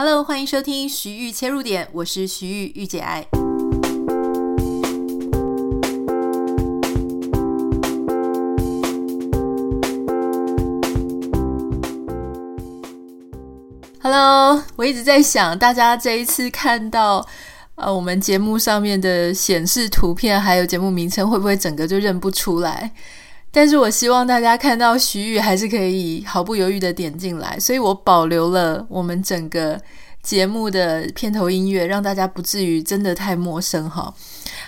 Hello，欢迎收听徐玉切入点，我是徐玉玉姐爱。Hello，我一直在想，大家这一次看到呃我们节目上面的显示图片，还有节目名称，会不会整个就认不出来？但是我希望大家看到徐玉还是可以毫不犹豫的点进来，所以我保留了我们整个节目的片头音乐，让大家不至于真的太陌生哈。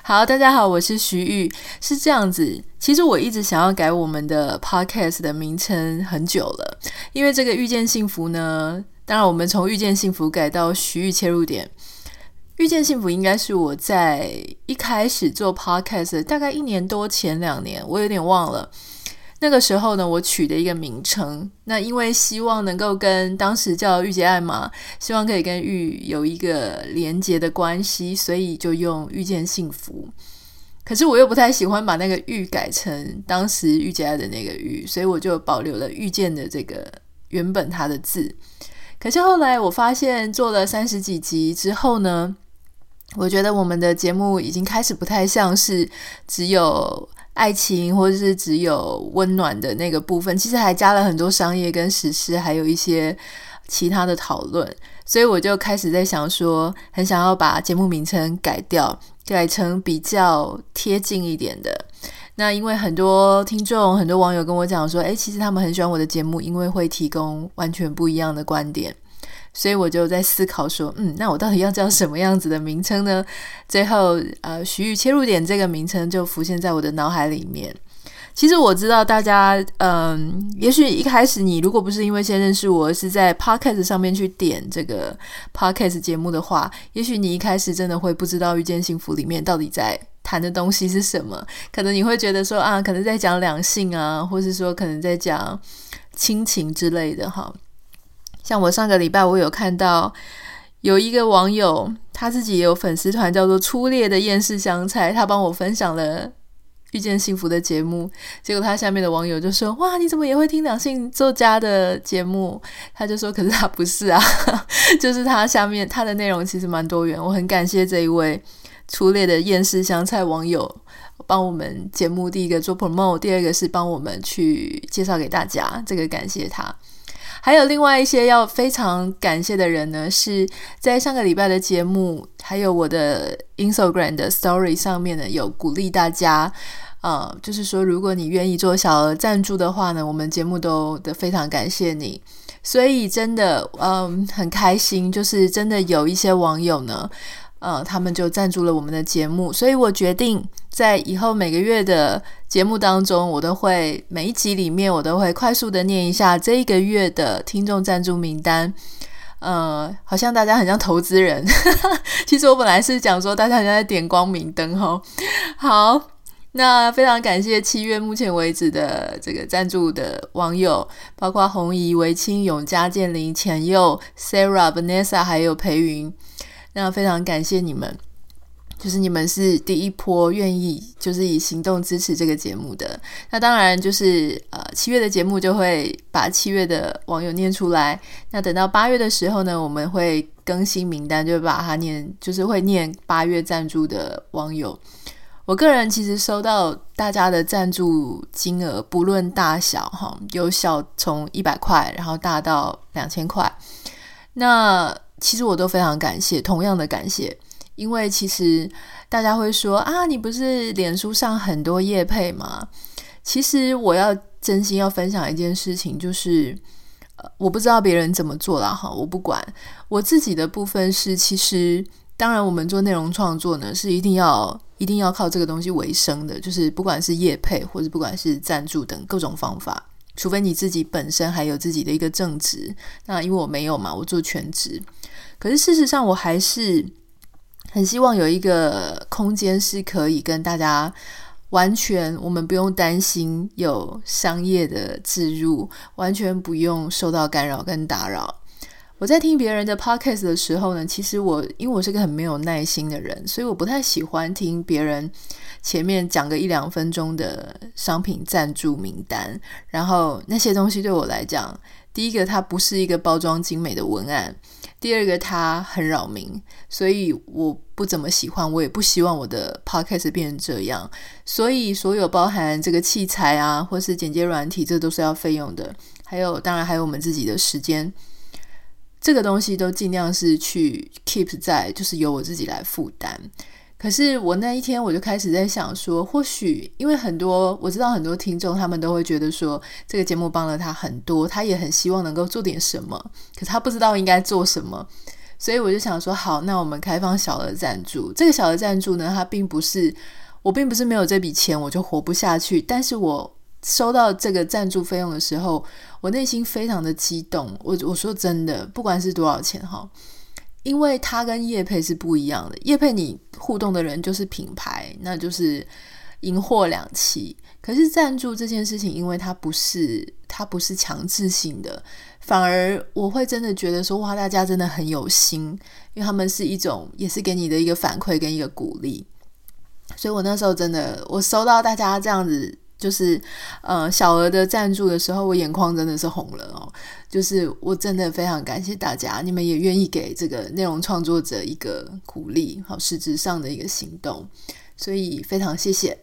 好，大家好，我是徐玉，是这样子。其实我一直想要改我们的 podcast 的名称很久了，因为这个遇见幸福呢，当然我们从遇见幸福改到徐玉切入点。遇见幸福应该是我在一开始做 podcast 大概一年多前两年，我有点忘了。那个时候呢，我取的一个名称。那因为希望能够跟当时叫遇见爱嘛，希望可以跟玉有一个连结的关系，所以就用遇见幸福。可是我又不太喜欢把那个玉改成当时遇见爱的那个玉，所以我就保留了遇见的这个原本它的字。可是后来我发现做了三十几集之后呢，我觉得我们的节目已经开始不太像是只有爱情或者是只有温暖的那个部分，其实还加了很多商业跟时事，还有一些其他的讨论。所以我就开始在想说，很想要把节目名称改掉，改成比较贴近一点的。那因为很多听众、很多网友跟我讲说，诶，其实他们很喜欢我的节目，因为会提供完全不一样的观点。所以我就在思考说，嗯，那我到底要叫什么样子的名称呢？最后，呃，徐玉切入点这个名称就浮现在我的脑海里面。其实我知道大家，嗯、也许一开始你如果不是因为先认识我，是在 Podcast 上面去点这个 Podcast 节目的话，也许你一开始真的会不知道遇见幸福里面到底在谈的东西是什么。可能你会觉得说啊，可能在讲两性啊，或是说可能在讲亲情之类的哈。像我上个礼拜，我有看到有一个网友，他自己也有粉丝团，叫做“初恋的厌世香菜”，他帮我分享了《遇见幸福》的节目。结果他下面的网友就说：“哇，你怎么也会听两性作家的节目？”他就说：“可是他不是啊，就是他下面他的内容其实蛮多元。”我很感谢这一位“初恋的厌世香菜”网友帮我们节目第一个做 promo，第二个是帮我们去介绍给大家，这个感谢他。还有另外一些要非常感谢的人呢，是在上个礼拜的节目，还有我的 Instagram 的 Story 上面呢，有鼓励大家，呃，就是说如果你愿意做小额赞助的话呢，我们节目都的非常感谢你，所以真的，嗯，很开心，就是真的有一些网友呢。呃，他们就赞助了我们的节目，所以我决定在以后每个月的节目当中，我都会每一集里面，我都会快速的念一下这一个月的听众赞助名单。呃，好像大家很像投资人，其实我本来是讲说大家好像在点光明灯哦。好，那非常感谢七月目前为止的这个赞助的网友，包括红怡、维清、永嘉、建林、浅佑、Sarah、Vanessa，还有裴云。那非常感谢你们，就是你们是第一波愿意就是以行动支持这个节目的。那当然就是呃七月的节目就会把七月的网友念出来。那等到八月的时候呢，我们会更新名单，就把它念，就是会念八月赞助的网友。我个人其实收到大家的赞助金额不论大小哈，有小从一百块，然后大到两千块。那其实我都非常感谢，同样的感谢，因为其实大家会说啊，你不是脸书上很多业配吗？其实我要真心要分享一件事情，就是呃，我不知道别人怎么做啦，哈，我不管。我自己的部分是，其实当然我们做内容创作呢，是一定要一定要靠这个东西为生的，就是不管是业配或者不管是赞助等各种方法，除非你自己本身还有自己的一个正职，那因为我没有嘛，我做全职。可是事实上，我还是很希望有一个空间是可以跟大家完全，我们不用担心有商业的置入，完全不用受到干扰跟打扰。我在听别人的 podcast 的时候呢，其实我因为我是个很没有耐心的人，所以我不太喜欢听别人前面讲个一两分钟的商品赞助名单，然后那些东西对我来讲第一个，它不是一个包装精美的文案；第二个，它很扰民，所以我不怎么喜欢，我也不希望我的 podcast 变成这样。所以，所有包含这个器材啊，或是剪接软体，这都是要费用的。还有，当然还有我们自己的时间，这个东西都尽量是去 keep 在，就是由我自己来负担。可是我那一天我就开始在想说，或许因为很多我知道很多听众他们都会觉得说这个节目帮了他很多，他也很希望能够做点什么，可是他不知道应该做什么，所以我就想说好，那我们开放小额赞助。这个小额赞助呢，它并不是我并不是没有这笔钱我就活不下去，但是我收到这个赞助费用的时候，我内心非常的激动。我我说真的，不管是多少钱哈。因为它跟叶配是不一样的，叶配你互动的人就是品牌，那就是银货两期。可是赞助这件事情，因为它不是它不是强制性的，反而我会真的觉得说哇，大家真的很有心，因为他们是一种也是给你的一个反馈跟一个鼓励。所以我那时候真的，我收到大家这样子。就是，呃，小额的赞助的时候，我眼眶真的是红了哦。就是我真的非常感谢大家，你们也愿意给这个内容创作者一个鼓励，好，实质上的一个行动，所以非常谢谢。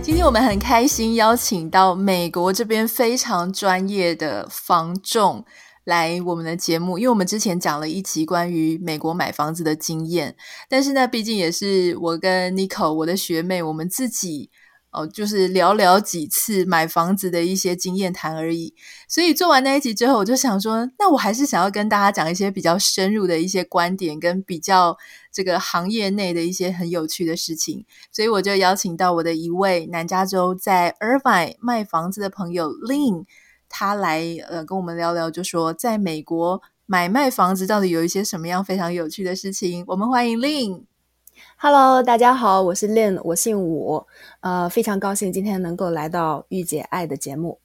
今天我们很开心邀请到美国这边非常专业的房仲。来我们的节目，因为我们之前讲了一集关于美国买房子的经验，但是呢，毕竟也是我跟 Nico 我的学妹，我们自己哦，就是聊聊几次买房子的一些经验谈而已。所以做完那一集之后，我就想说，那我还是想要跟大家讲一些比较深入的一些观点，跟比较这个行业内的一些很有趣的事情。所以我就邀请到我的一位南加州在 Irvine 卖房子的朋友 Lynn。他来呃跟我们聊聊，就说在美国买卖房子到底有一些什么样非常有趣的事情。我们欢迎 Lynn。Hello，大家好，我是 Lynn，我姓武，呃，非常高兴今天能够来到御姐爱的节目。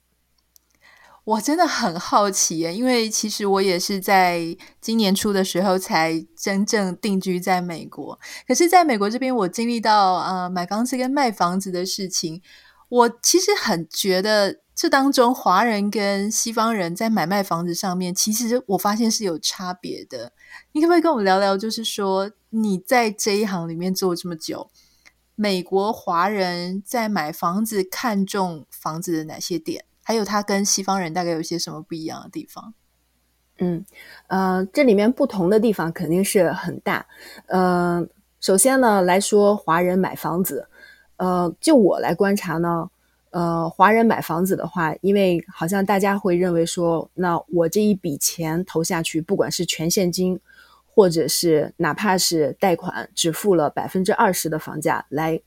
我真的很好奇耶，因为其实我也是在今年初的时候才真正定居在美国。可是，在美国这边，我经历到呃买房子跟卖房子的事情，我其实很觉得。这当中，华人跟西方人在买卖房子上面，其实我发现是有差别的。你可不可以跟我们聊聊？就是说，你在这一行里面做这么久，美国华人在买房子看重房子的哪些点？还有，他跟西方人大概有些什么不一样的地方？嗯，呃，这里面不同的地方肯定是很大。呃，首先呢，来说华人买房子，呃，就我来观察呢。呃，华人买房子的话，因为好像大家会认为说，那我这一笔钱投下去，不管是全现金，或者是哪怕是贷款，只付了百分之二十的房价来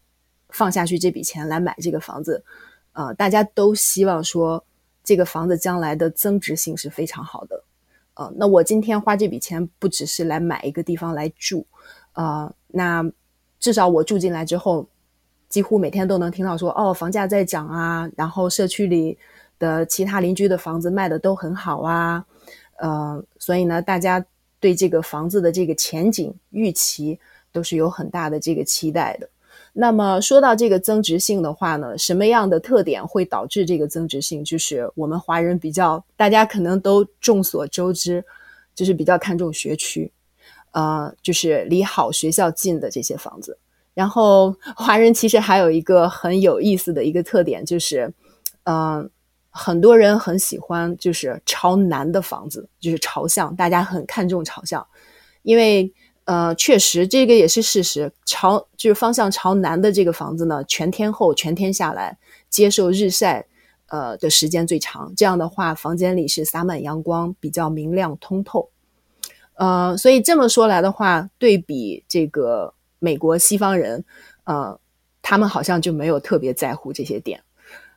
放下去这笔钱来买这个房子，呃，大家都希望说这个房子将来的增值性是非常好的。呃，那我今天花这笔钱不只是来买一个地方来住，呃，那至少我住进来之后。几乎每天都能听到说哦，房价在涨啊，然后社区里的其他邻居的房子卖的都很好啊，呃，所以呢，大家对这个房子的这个前景预期都是有很大的这个期待的。那么说到这个增值性的话呢，什么样的特点会导致这个增值性？就是我们华人比较，大家可能都众所周知，就是比较看重学区，呃，就是离好学校近的这些房子。然后，华人其实还有一个很有意思的一个特点，就是，嗯、呃，很多人很喜欢就是朝南的房子，就是朝向，大家很看重朝向，因为呃，确实这个也是事实，朝就是方向朝南的这个房子呢，全天候全天下来接受日晒，呃的时间最长，这样的话，房间里是洒满阳光，比较明亮通透，呃，所以这么说来的话，对比这个。美国西方人，呃，他们好像就没有特别在乎这些点。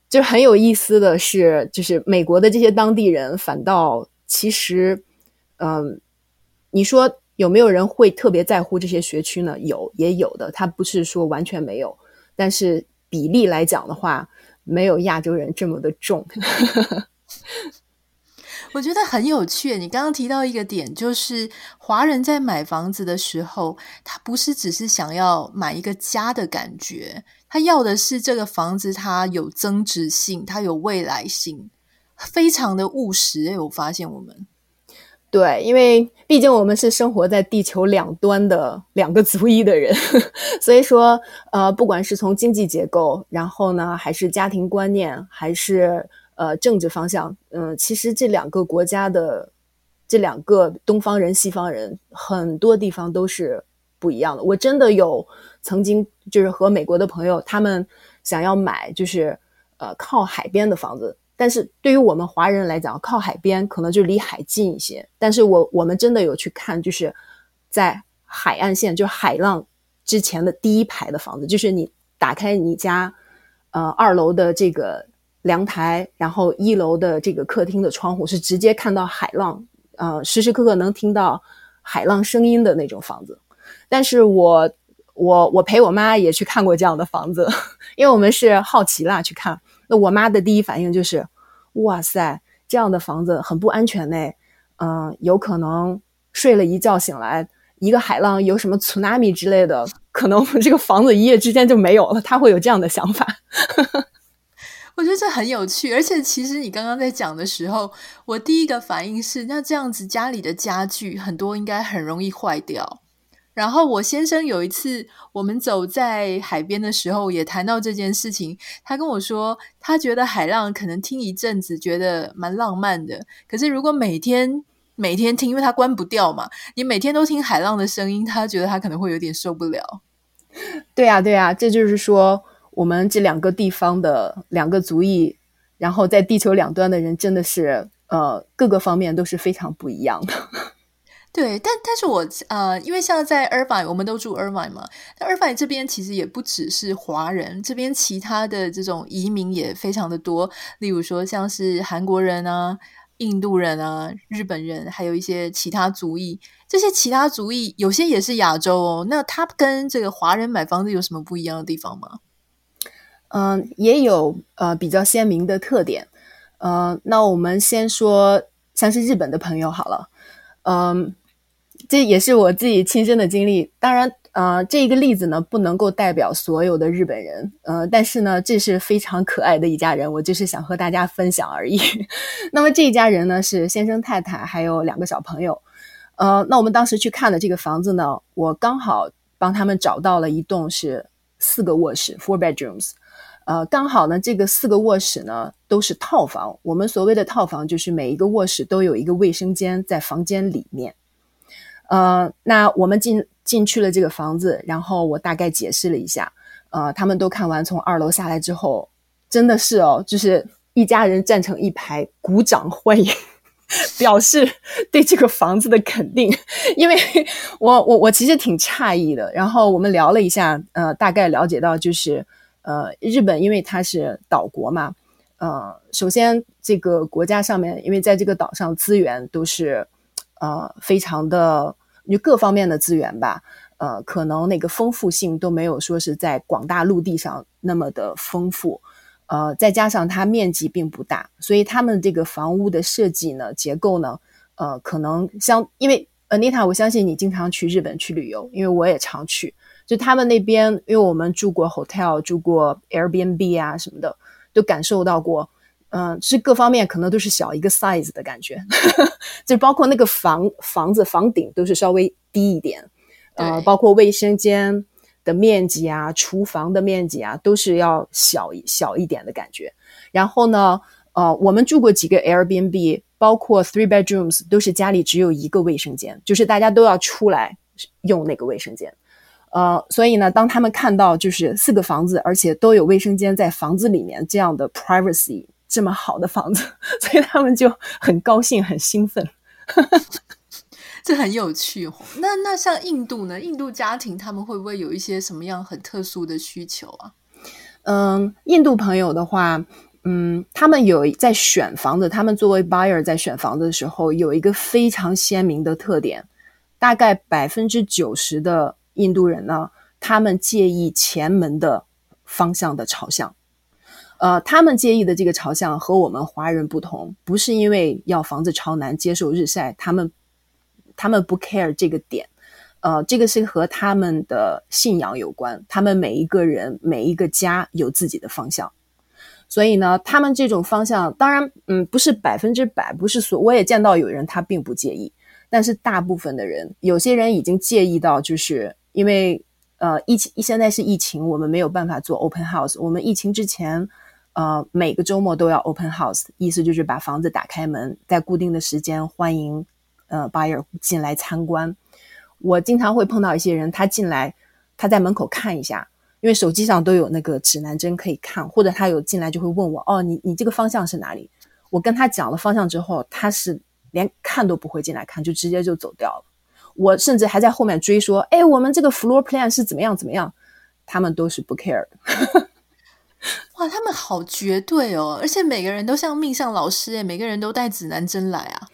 就很有意思的是，就是美国的这些当地人，反倒其实，嗯、你说有没有人会特别在乎这些学区呢？有，也有的。他不是说完全没有，但是比例来讲的话，没有亚洲人这么的重。我觉得很有趣。你刚刚提到一个点，就是华人在买房子的时候，他不是只是想要买一个家的感觉，他要的是这个房子，它有增值性，它有未来性，非常的务实。我发现我们。对，因为毕竟我们是生活在地球两端的两个族裔的人，所以说，呃，不管是从经济结构，然后呢，还是家庭观念，还是呃政治方向，嗯、其实这两个国家的这两个东方人、西方人，很多地方都是不一样的。我真的有曾经就是和美国的朋友，他们想要买就是呃靠海边的房子。但是对于我们华人来讲，靠海边可能就离海近一些。但是我我们真的有去看，就是在海岸线，就海浪之前的第一排的房子，就是你打开你家，呃，二楼的这个阳台，然后一楼的这个客厅的窗户是直接看到海浪，呃，时时刻刻能听到海浪声音的那种房子。但是我我我陪我妈也去看过这样的房子，因为我们是好奇啦去看。那我妈的第一反应就是。哇塞，这样的房子很不安全呢。嗯、有可能睡了一觉醒来，一个海浪有什么 tsunami 之类的，可能这个房子一夜之间就没有了。她会有这样的想法。我觉得这很有趣，而且其实你刚刚在讲的时候，我第一个反应是，那这样子家里的家具很多应该很容易坏掉。然后我先生有一次，我们走在海边的时候，也谈到这件事情。他跟我说，他觉得海浪可能听一阵子觉得蛮浪漫的，可是如果每天每天听，因为它关不掉嘛，你每天都听海浪的声音，他觉得他可能会有点受不了。对呀，对呀，这就是说，我们这两个地方的两个族裔，然后在地球两端的人，真的是呃各个方面都是非常不一样的。对，但但是我呃，因为像在 Irvine，我们都住 Irvine 嘛，那 Irvine 这边其实也不只是华人，这边其他的这种移民也非常的多，例如说像是韩国人啊、印度人啊、日本人，还有一些其他族裔。这些其他族裔有些也是亚洲哦，那他跟这个华人买房子有什么不一样的地方吗？嗯，也有呃比较鲜明的特点。呃，那我们先说像是日本的朋友好了，嗯。这也是我自己亲身的经历。当然，呃，这一个例子呢，不能够代表所有的日本人，呃，但是呢，这是非常可爱的一家人，我就是想和大家分享而已。那么这一家人呢，是先生太太还有两个小朋友。呃，那我们当时去看的这个房子呢，我刚好帮他们找到了一栋是四个卧室 （four bedrooms）。呃，刚好呢，这个四个卧室呢都是套房。我们所谓的套房，就是每一个卧室都有一个卫生间在房间里面。呃，那我们进进去了这个房子，然后我大概解释了一下，呃，他们都看完，从二楼下来之后，真的是哦，就是一家人站成一排，鼓掌欢迎，表示对这个房子的肯定。因为我我我其实挺诧异的，然后我们聊了一下，呃，大概了解到就是，呃，日本因为它是岛国嘛，呃，首先这个国家上面，因为在这个岛上资源都是，呃，非常的。就各方面的资源吧，呃，可能那个丰富性都没有说是在广大陆地上那么的丰富，呃，再加上它面积并不大，所以他们这个房屋的设计呢，结构呢，呃，可能相因为 Anita，我相信你经常去日本去旅游，因为我也常去，就他们那边，因为我们住过 hotel，住过 Airbnb 啊什么的，都感受到过。嗯，是各方面可能都是小一个 size 的感觉，就包括那个房房子房顶都是稍微低一点，呃，包括卫生间的面积啊、厨房的面积啊，都是要小一小一点的感觉。然后呢，呃，我们住过几个 Airbnb，包括 three bedrooms，都是家里只有一个卫生间，就是大家都要出来用那个卫生间。呃，所以呢，当他们看到就是四个房子，而且都有卫生间在房子里面这样的 privacy。这么好的房子，所以他们就很高兴、很兴奋。这很有趣哦。那那像印度呢？印度家庭他们会不会有一些什么样很特殊的需求啊？嗯，印度朋友的话，嗯，他们有在选房子，他们作为 buyer 在选房子的时候，有一个非常鲜明的特点，大概百分之九十的印度人呢，他们介意前门的方向的朝向。呃，他们介意的这个朝向和我们华人不同，不是因为要房子朝南接受日晒，他们他们不 care 这个点，呃，这个是和他们的信仰有关，他们每一个人每一个家有自己的方向，所以呢，他们这种方向当然，嗯，不是百分之百，不是所，我也见到有人他并不介意，但是大部分的人，有些人已经介意到，就是因为呃疫情现在是疫情，我们没有办法做 open house，我们疫情之前呃每个周末都要 open house，意思就是把房子打开门，在固定的时间欢迎呃 buyer 进来参观。我经常会碰到一些人，他进来，他在门口看一下，因为手机上都有那个指南针可以看，或者他有进来就会问我，哦，你你这个方向是哪里？我跟他讲了方向之后，他是连看都不会进来看，就直接就走掉了。我甚至还在后面追说，哎，我们这个 floor plan 是怎么样怎么样？他们都是不 care 的。哇，他们好绝对哦，而且每个人都像命相老师诶，每个人都带指南针来啊。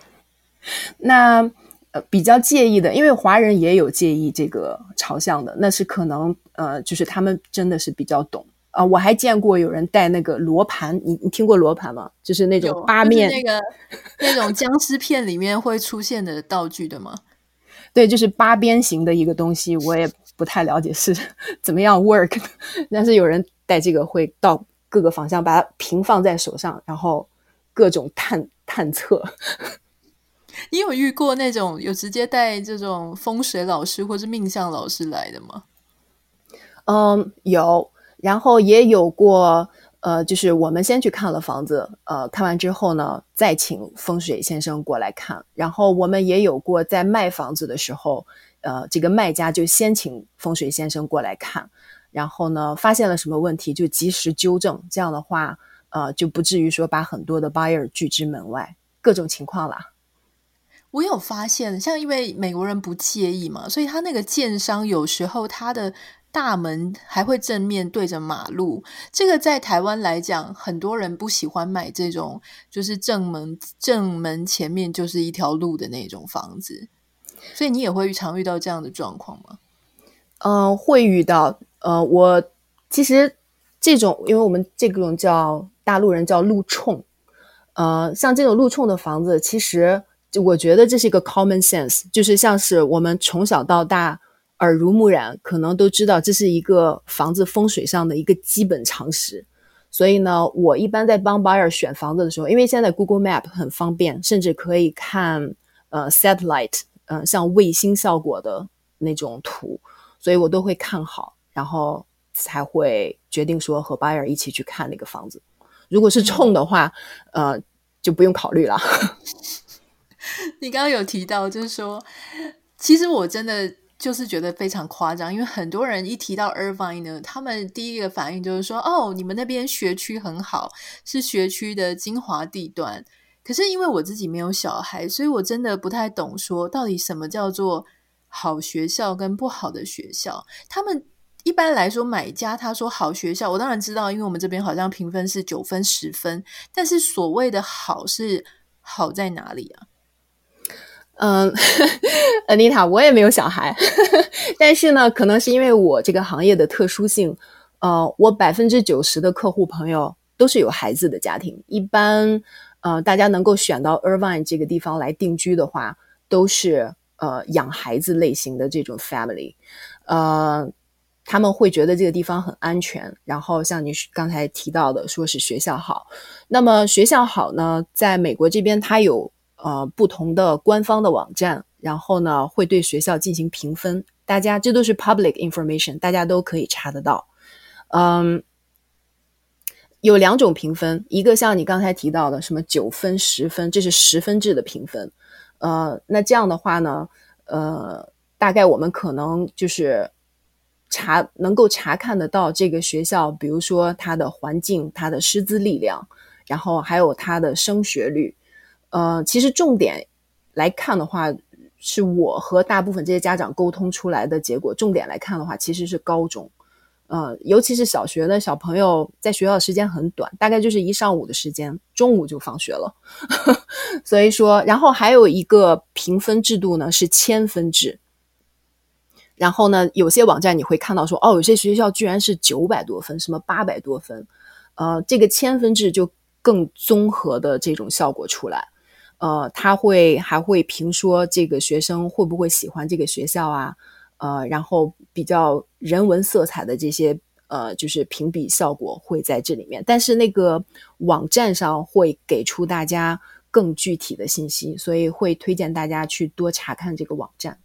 那呃。比较介意的，因为华人也有介意这个朝向的，那是可能呃，就是他们真的是比较懂啊、呃。我还见过有人带那个罗盘，你你听过罗盘吗？就是那种八面、就是、那个 那种僵尸片里面会出现的道具的吗？对，就是八边形的一个东西，我也不太了解是 怎么样 work，但是有人带这个会到各个方向，把它平放在手上，然后各种探探测。你有遇过那种有直接带这种风水老师或是命相老师来的吗？嗯，有，然后也有过，呃，就是我们先去看了房子，呃，看完之后呢，再请风水先生过来看。然后我们也有过在卖房子的时候，呃，这个卖家就先请风水先生过来看，然后呢，发现了什么问题就及时纠正，这样的话，呃，就不至于说把很多的 buyer 拒之门外，各种情况啦。我有发现，像因为美国人不介意嘛，所以他那个建商有时候他的大门还会正面对着马路。这个在台湾来讲，很多人不喜欢买这种，就是正门正门前面就是一条路的那种房子。所以你也会常遇到这样的状况吗？嗯、会遇到。呃，我其实这种，因为我们这种叫大陆人叫路冲，呃，像这种路冲的房子，其实。我觉得这是一个 common sense，就是像是我们从小到大耳濡目染，可能都知道这是一个房子风水上的一个基本常识。所以呢，我一般在帮 buyer 选房子的时候，因为现在 Google Map 很方便，甚至可以看呃 satellite，嗯、呃，像卫星效果的那种图，所以我都会看好，然后才会决定说和 buyer 一起去看那个房子。如果是冲的话，呃，就不用考虑了。你刚刚有提到，就是说，其实我真的就是觉得非常夸张，因为很多人一提到 Irvine 呢，他们第一个反应就是说，哦，你们那边学区很好，是学区的精华地段。可是因为我自己没有小孩，所以我真的不太懂说到底什么叫做好学校跟不好的学校。他们一般来说，买家他说好学校，我当然知道，因为我们这边好像评分是九分、十分，但是所谓的好是好在哪里啊？嗯，Anita，我也没有小孩，但是呢，可能是因为我这个行业的特殊性，呃，我百分之九十的客户朋友都是有孩子的家庭。一般，呃，大家能够选到 Irvine 这个地方来定居的话，都是呃养孩子类型的这种 family，呃，他们会觉得这个地方很安全。然后像你刚才提到的，说是学校好，那么学校好呢，在美国这边它有。呃，不同的官方的网站，然后呢，会对学校进行评分。大家这都是 public information，大家都可以查得到。嗯，有两种评分，一个像你刚才提到的，什么九分、十分，这是十分制的评分。呃，那这样的话呢，呃，大概我们可能就是查能够查看得到这个学校，比如说它的环境、它的师资力量，然后还有它的升学率。呃，其实重点来看的话，是我和大部分这些家长沟通出来的结果。重点来看的话，其实是高中，呃，尤其是小学的小朋友，在学校的时间很短，大概就是一上午的时间，中午就放学了。所以说，然后还有一个评分制度呢，是千分制。然后呢，有些网站你会看到说，哦，有些学校居然是九百多分，什么八百多分，呃，这个千分制就更综合的这种效果出来。呃，他会还会评说这个学生会不会喜欢这个学校啊？呃，然后比较人文色彩的这些呃，就是评比效果会在这里面，但是那个网站上会给出大家更具体的信息，所以会推荐大家去多查看这个网站。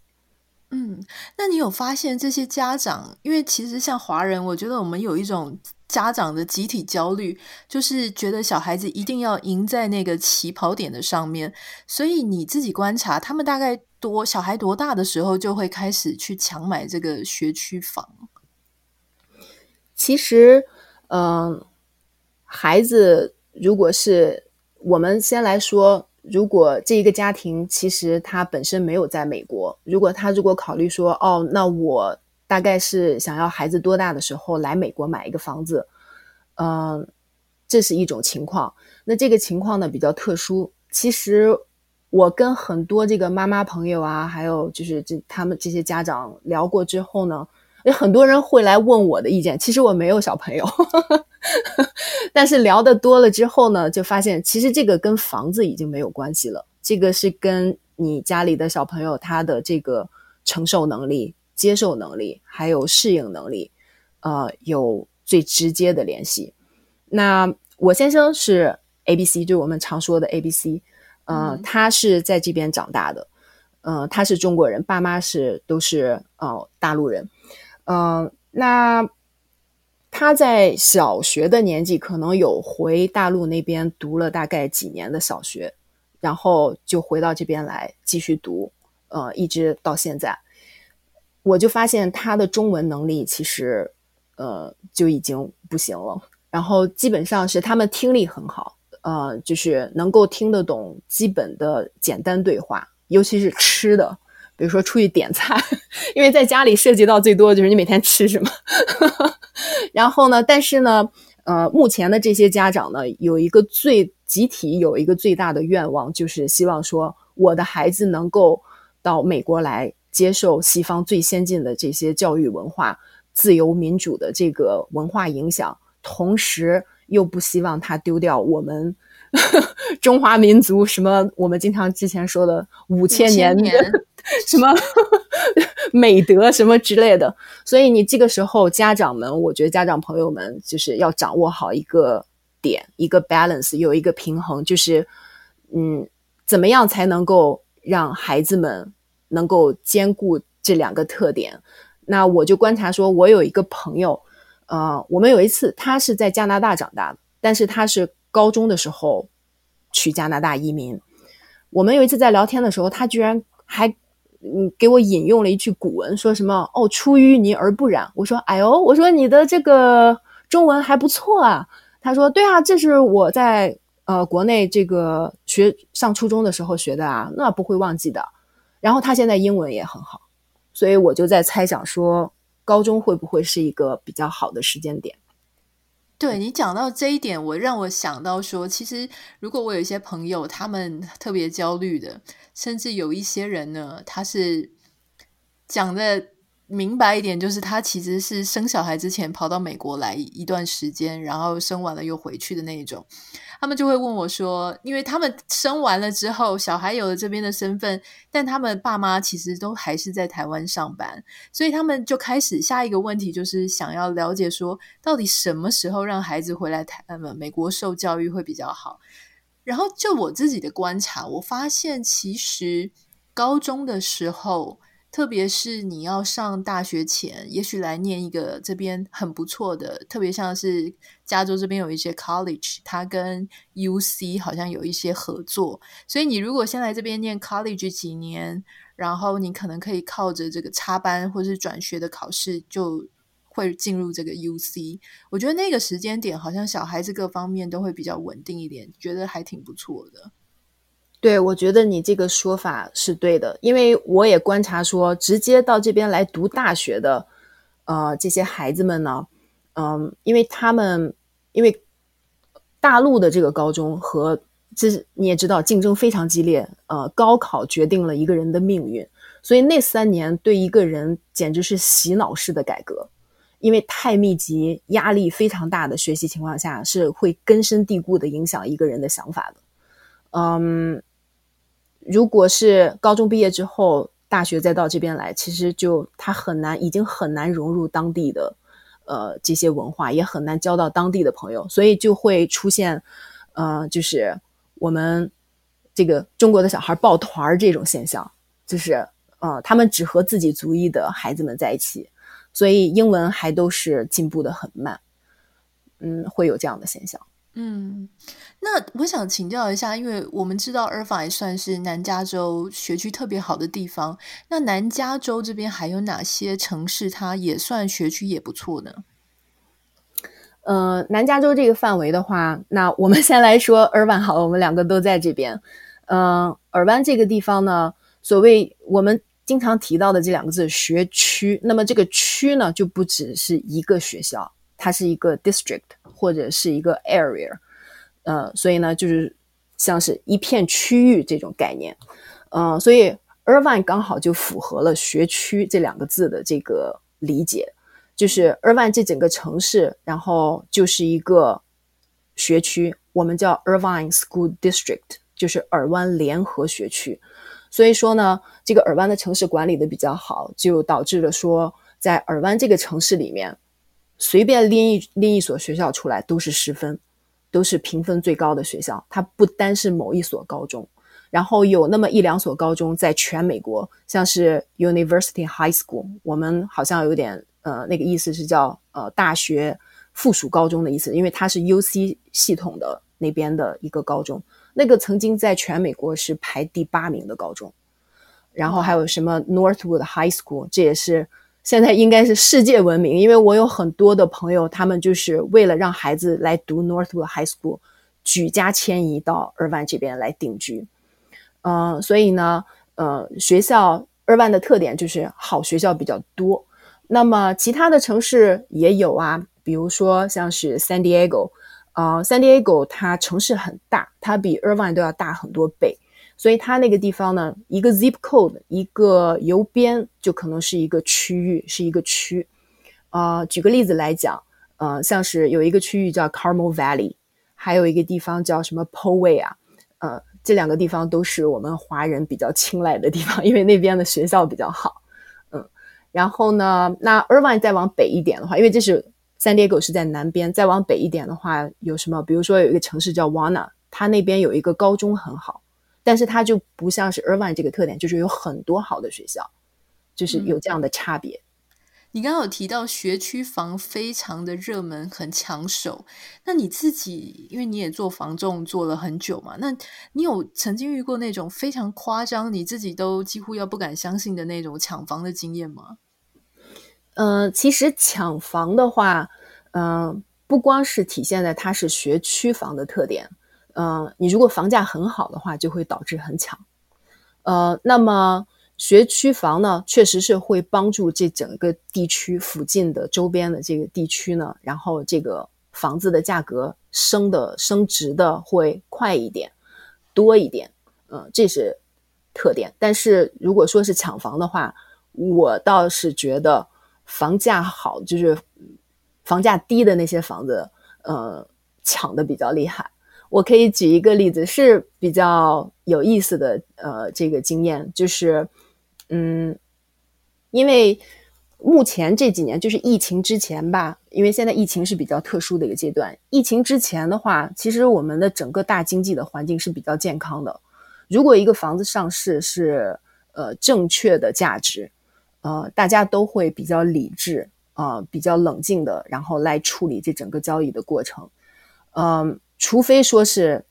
嗯，那你有发现这些家长，因为其实像华人，我觉得我们有一种家长的集体焦虑，就是觉得小孩子一定要赢在那个起跑点的上面。所以你自己观察，他们大概多小孩多大的时候就会开始去抢买这个学区房？其实，嗯、孩子如果是我们先来说。如果这一个家庭其实他本身没有在美国，如果他如果考虑说，哦，那我大概是想要孩子多大的时候来美国买一个房子，嗯、这是一种情况。那这个情况呢比较特殊。其实我跟很多这个妈妈朋友啊，还有就是这他们这些家长聊过之后呢，有很多人会来问我的意见。其实我没有小朋友。但是聊的多了之后呢，就发现其实这个跟房子已经没有关系了，这个是跟你家里的小朋友他的这个承受能力、接受能力还有适应能力，呃，有最直接的联系。那我先生是 ABC，就是我们常说的 ABC，呃，嗯、他是在这边长大的，呃，他是中国人，爸妈是都是呃大陆人，嗯、呃，那。他在小学的年纪可能有回大陆那边读了大概几年的小学，然后就回到这边来继续读，呃，一直到现在，我就发现他的中文能力其实，呃，就已经不行了。然后基本上是他们听力很好，呃，就是能够听得懂基本的简单对话，尤其是吃的。比如说出去点菜，因为在家里涉及到最多的就是你每天吃什么。然后呢，但是呢，呃，目前的这些家长呢，有一个最集体有一个最大的愿望，就是希望说我的孩子能够到美国来接受西方最先进的这些教育文化、自由民主的这个文化影响，同时又不希望他丢掉我们 中华民族什么我们经常之前说的五千年的。什么 美德什么之类的，所以你这个时候家长们，我觉得家长朋友们就是要掌握好一个点，一个 balance，有一个平衡，就是嗯，怎么样才能够让孩子们能够兼顾这两个特点？那我就观察说，我有一个朋友，呃，我们有一次他是在加拿大长大的，但是他是高中的时候去加拿大移民。我们有一次在聊天的时候，他居然还。嗯，给我引用了一句古文，说什么“哦，出淤泥而不染”。我说：“哎呦，我说你的这个中文还不错啊。”他说：“对啊，这是我在呃国内这个学上初中的时候学的啊，那不会忘记的。”然后他现在英文也很好，所以我就在猜想说，高中会不会是一个比较好的时间点？对，你讲到这一点，我让我想到说，其实如果我有一些朋友，他们特别焦虑的，甚至有一些人呢，他是讲的。明白一点，就是他其实是生小孩之前跑到美国来一段时间，然后生完了又回去的那一种。他们就会问我说，因为他们生完了之后，小孩有了这边的身份，但他们爸妈其实都还是在台湾上班，所以他们就开始下一个问题，就是想要了解说，到底什么时候让孩子回来台，呃，美国受教育会比较好。然后就我自己的观察，我发现其实高中的时候。特别是你要上大学前，也许来念一个这边很不错的，特别像是加州这边有一些 college，它跟 UC 好像有一些合作，所以你如果先来这边念 college 几年，然后你可能可以靠着这个插班或是转学的考试，就会进入这个 UC。我觉得那个时间点好像小孩子各方面都会比较稳定一点，觉得还挺不错的。对，我觉得你这个说法是对的，因为我也观察说，直接到这边来读大学的，呃，这些孩子们呢，嗯、因为他们因为大陆的这个高中和这你也知道竞争非常激烈，呃，高考决定了一个人的命运，所以那三年对一个人简直是洗脑式的改革，因为太密集、压力非常大的学习情况下，是会根深蒂固的影响一个人的想法的，嗯。如果是高中毕业之后大学再到这边来，其实就他很难，已经很难融入当地的呃这些文化，也很难交到当地的朋友，所以就会出现呃，就是我们这个中国的小孩抱团儿这种现象，就是呃，他们只和自己族裔的孩子们在一起，所以英文还都是进步得很慢，嗯，会有这样的现象。嗯，那我想请教一下，因为我们知道 i r v i 算是南加州学区特别好的地方，那南加州这边还有哪些城市它也算学区也不错呢？呃，南加州这个范围的话，那我们先来说 Irvine 好了，我们两个都在这边。嗯、呃，尔湾这个地方呢，所谓我们经常提到的这两个字学区，那么这个区呢，就不只是一个学校，它是一个 district。或者是一个 area，呃，所以呢，就是像是一片区域这种概念，呃，所以 Irvine 刚好就符合了学区这两个字的这个理解，就是 Irvine 这整个城市，然后就是一个学区，我们叫 Irvine School District，就是尔湾联合学区。所以说呢，这个尔湾的城市管理的比较好，就导致了说，在尔湾这个城市里面。随便拎一拎一所学校出来都是十分，都是评分最高的学校。它不单是某一所高中，然后有那么一两所高中在全美国，像是 University High School，我们好像有点呃那个意思是叫呃大学附属高中的意思，因为它是 UC 系统的那边的一个高中，那个曾经在全美国是排第八名的高中。然后还有什么 Northwood High School，这也是。现在应该是世界闻名，因为我有很多的朋友，他们就是为了让孩子来读 Northwood High School，举家迁移到 Irvine 这边来定居。嗯、所以呢，呃，学校 Irvine 的特点就是好学校比较多。那么其他的城市也有啊，比如说像是 San Diego，呃，San Diego 它城市很大，它比 Irvine 都要大很多倍。所以它那个地方呢，一个 zip code，一个邮编就可能是一个区域，是一个区。呃，举个例子来讲，呃，像是有一个区域叫 Carmel Valley，还有一个地方叫什么 Poway 啊，呃，这两个地方都是我们华人比较青睐的地方，因为那边的学校比较好。嗯，然后呢，那 Irvine 再往北一点的话，因为这是 San Diego 是在南边，再往北一点的话，有什么？比如说有一个城市叫 Wana，它那边有一个高中很好。但是它就不像是 Irvine 这个特点，就是有很多好的学校，就是有这样的差别。嗯，你刚刚有提到学区房非常的热门，很抢手。那你自己，因为你也做房仲做了很久嘛，那你有曾经遇过那种非常夸张，你自己都几乎要不敢相信的那种抢房的经验吗？嗯、呃，其实抢房的话，嗯、呃，不光是体现在它是学区房的特点。呃，你如果房价很好的话，就会导致很抢。呃，那么学区房呢，确实是会帮助这整个地区附近的周边的这个地区呢，然后这个房子的价格升的升值的会快一点，多一点。呃，这是特点。但是如果说是抢房的话，我倒是觉得房价好，就是房价低的那些房子，呃，抢的比较厉害。我可以举一个例子，是比较有意思的，呃，这个经验就是，嗯，因为目前这几年就是疫情之前吧，因为现在疫情是比较特殊的一个阶段。疫情之前的话，其实我们的整个大经济的环境是比较健康的。如果一个房子上市是呃正确的价值，呃，大家都会比较理智，呃，比较冷静的，然后来处理这整个交易的过程，嗯、除非说是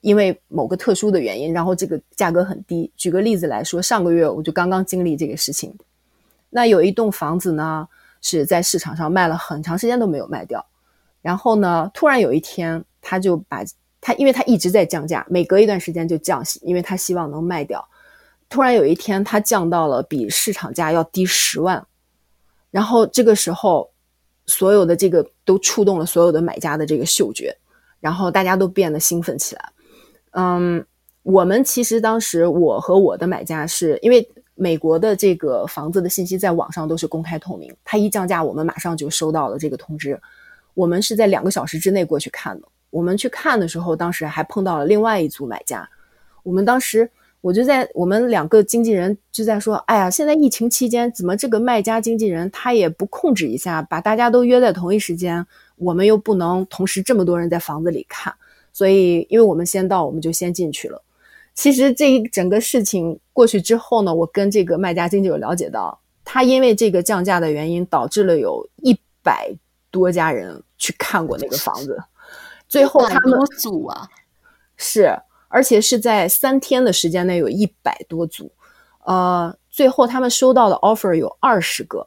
因为某个特殊的原因，然后这个价格很低。举个例子来说，上个月我就刚刚经历这个事情。那有一栋房子呢，是在市场上卖了很长时间都没有卖掉，然后呢，突然有一天他就把他，因为他一直在降价，每隔一段时间就降，因为他希望能卖掉。突然有一天，他降到了比市场价要低十万，然后这个时候。所有的这个都触动了所有的买家的这个嗅觉，然后大家都变得兴奋起来。嗯，我们其实当时我和我的买家是因为美国的这个房子的信息在网上都是公开透明，他一降价，我们马上就收到了这个通知。我们是在两个小时之内过去看的。我们去看的时候，当时还碰到了另外一组买家。我们当时我就在我们两个经纪人就在说，哎呀，现在疫情期间，怎么这个卖家经纪人他也不控制一下，把大家都约在同一时间，我们又不能同时这么多人在房子里看，所以因为我们先到，我们就先进去了。其实这一整个事情过去之后呢，我跟这个卖家经纪有了解到，他因为这个降价的原因，导致了有一百多家人去看过那个房子，最后他们组啊，是。而且是在三天的时间内有一百多组，呃，最后他们收到的 offer 有二十个，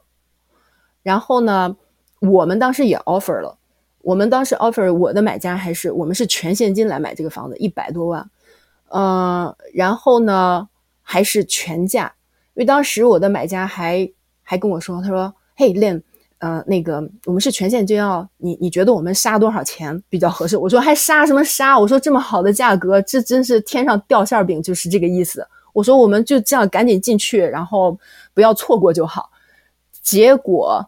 然后呢，我们当时也 offer 了，我们当时 offer 我的买家还是我们是全现金来买这个房子，一百多万，呃，然后呢还是全价，因为当时我的买家还还跟我说，他说，嘿，Lynn。呃，那个我们是全现金要你，你觉得我们杀多少钱比较合适？我说还杀什么杀？我说这么好的价格，这真是天上掉馅饼，就是这个意思。我说我们就这样赶紧进去，然后不要错过就好。结果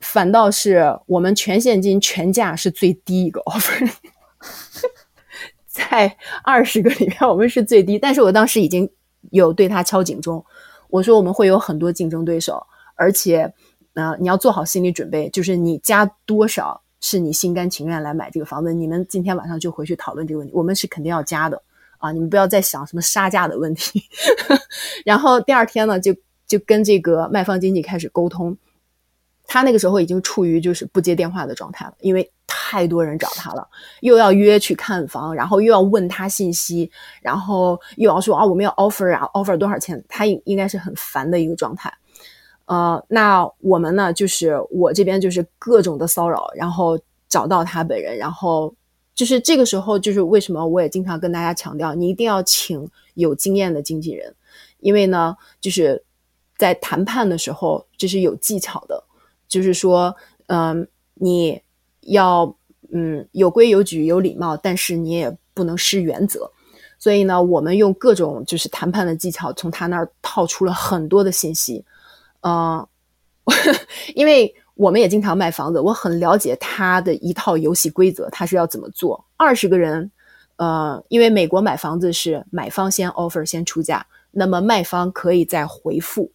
反倒是我们全现金全价是最低一个 offer，在二十个里面我们是最低。但是我当时已经有对他敲警钟，我说我们会有很多竞争对手，而且。那你要做好心理准备，就是你加多少是你心甘情愿来买这个房子。你们今天晚上就回去讨论这个问题，我们是肯定要加的啊！你们不要再想什么杀价的问题。然后第二天呢，就就跟这个卖方经纪开始沟通，他那个时候已经处于就是不接电话的状态了，因为太多人找他了，又要约去看房，然后又要问他信息，然后又要说啊我们要 offer 啊 offer 多少钱，他应应该是很烦的一个状态。呃，那我们呢，就是我这边就是各种的骚扰，然后找到他本人，然后就是这个时候，就是为什么我也经常跟大家强调，你一定要请有经验的经纪人，因为呢，就是在谈判的时候，这是有技巧的，就是说，嗯、你要嗯有规有矩、有礼貌，但是你也不能失原则。所以呢，我们用各种就是谈判的技巧，从他那儿套出了很多的信息。呃，因为我们也经常卖房子，我很了解他的一套游戏规则，他是要怎么做。二十个人，呃，因为美国买房子是买方先 offer 先出价，那么卖方可以再回复，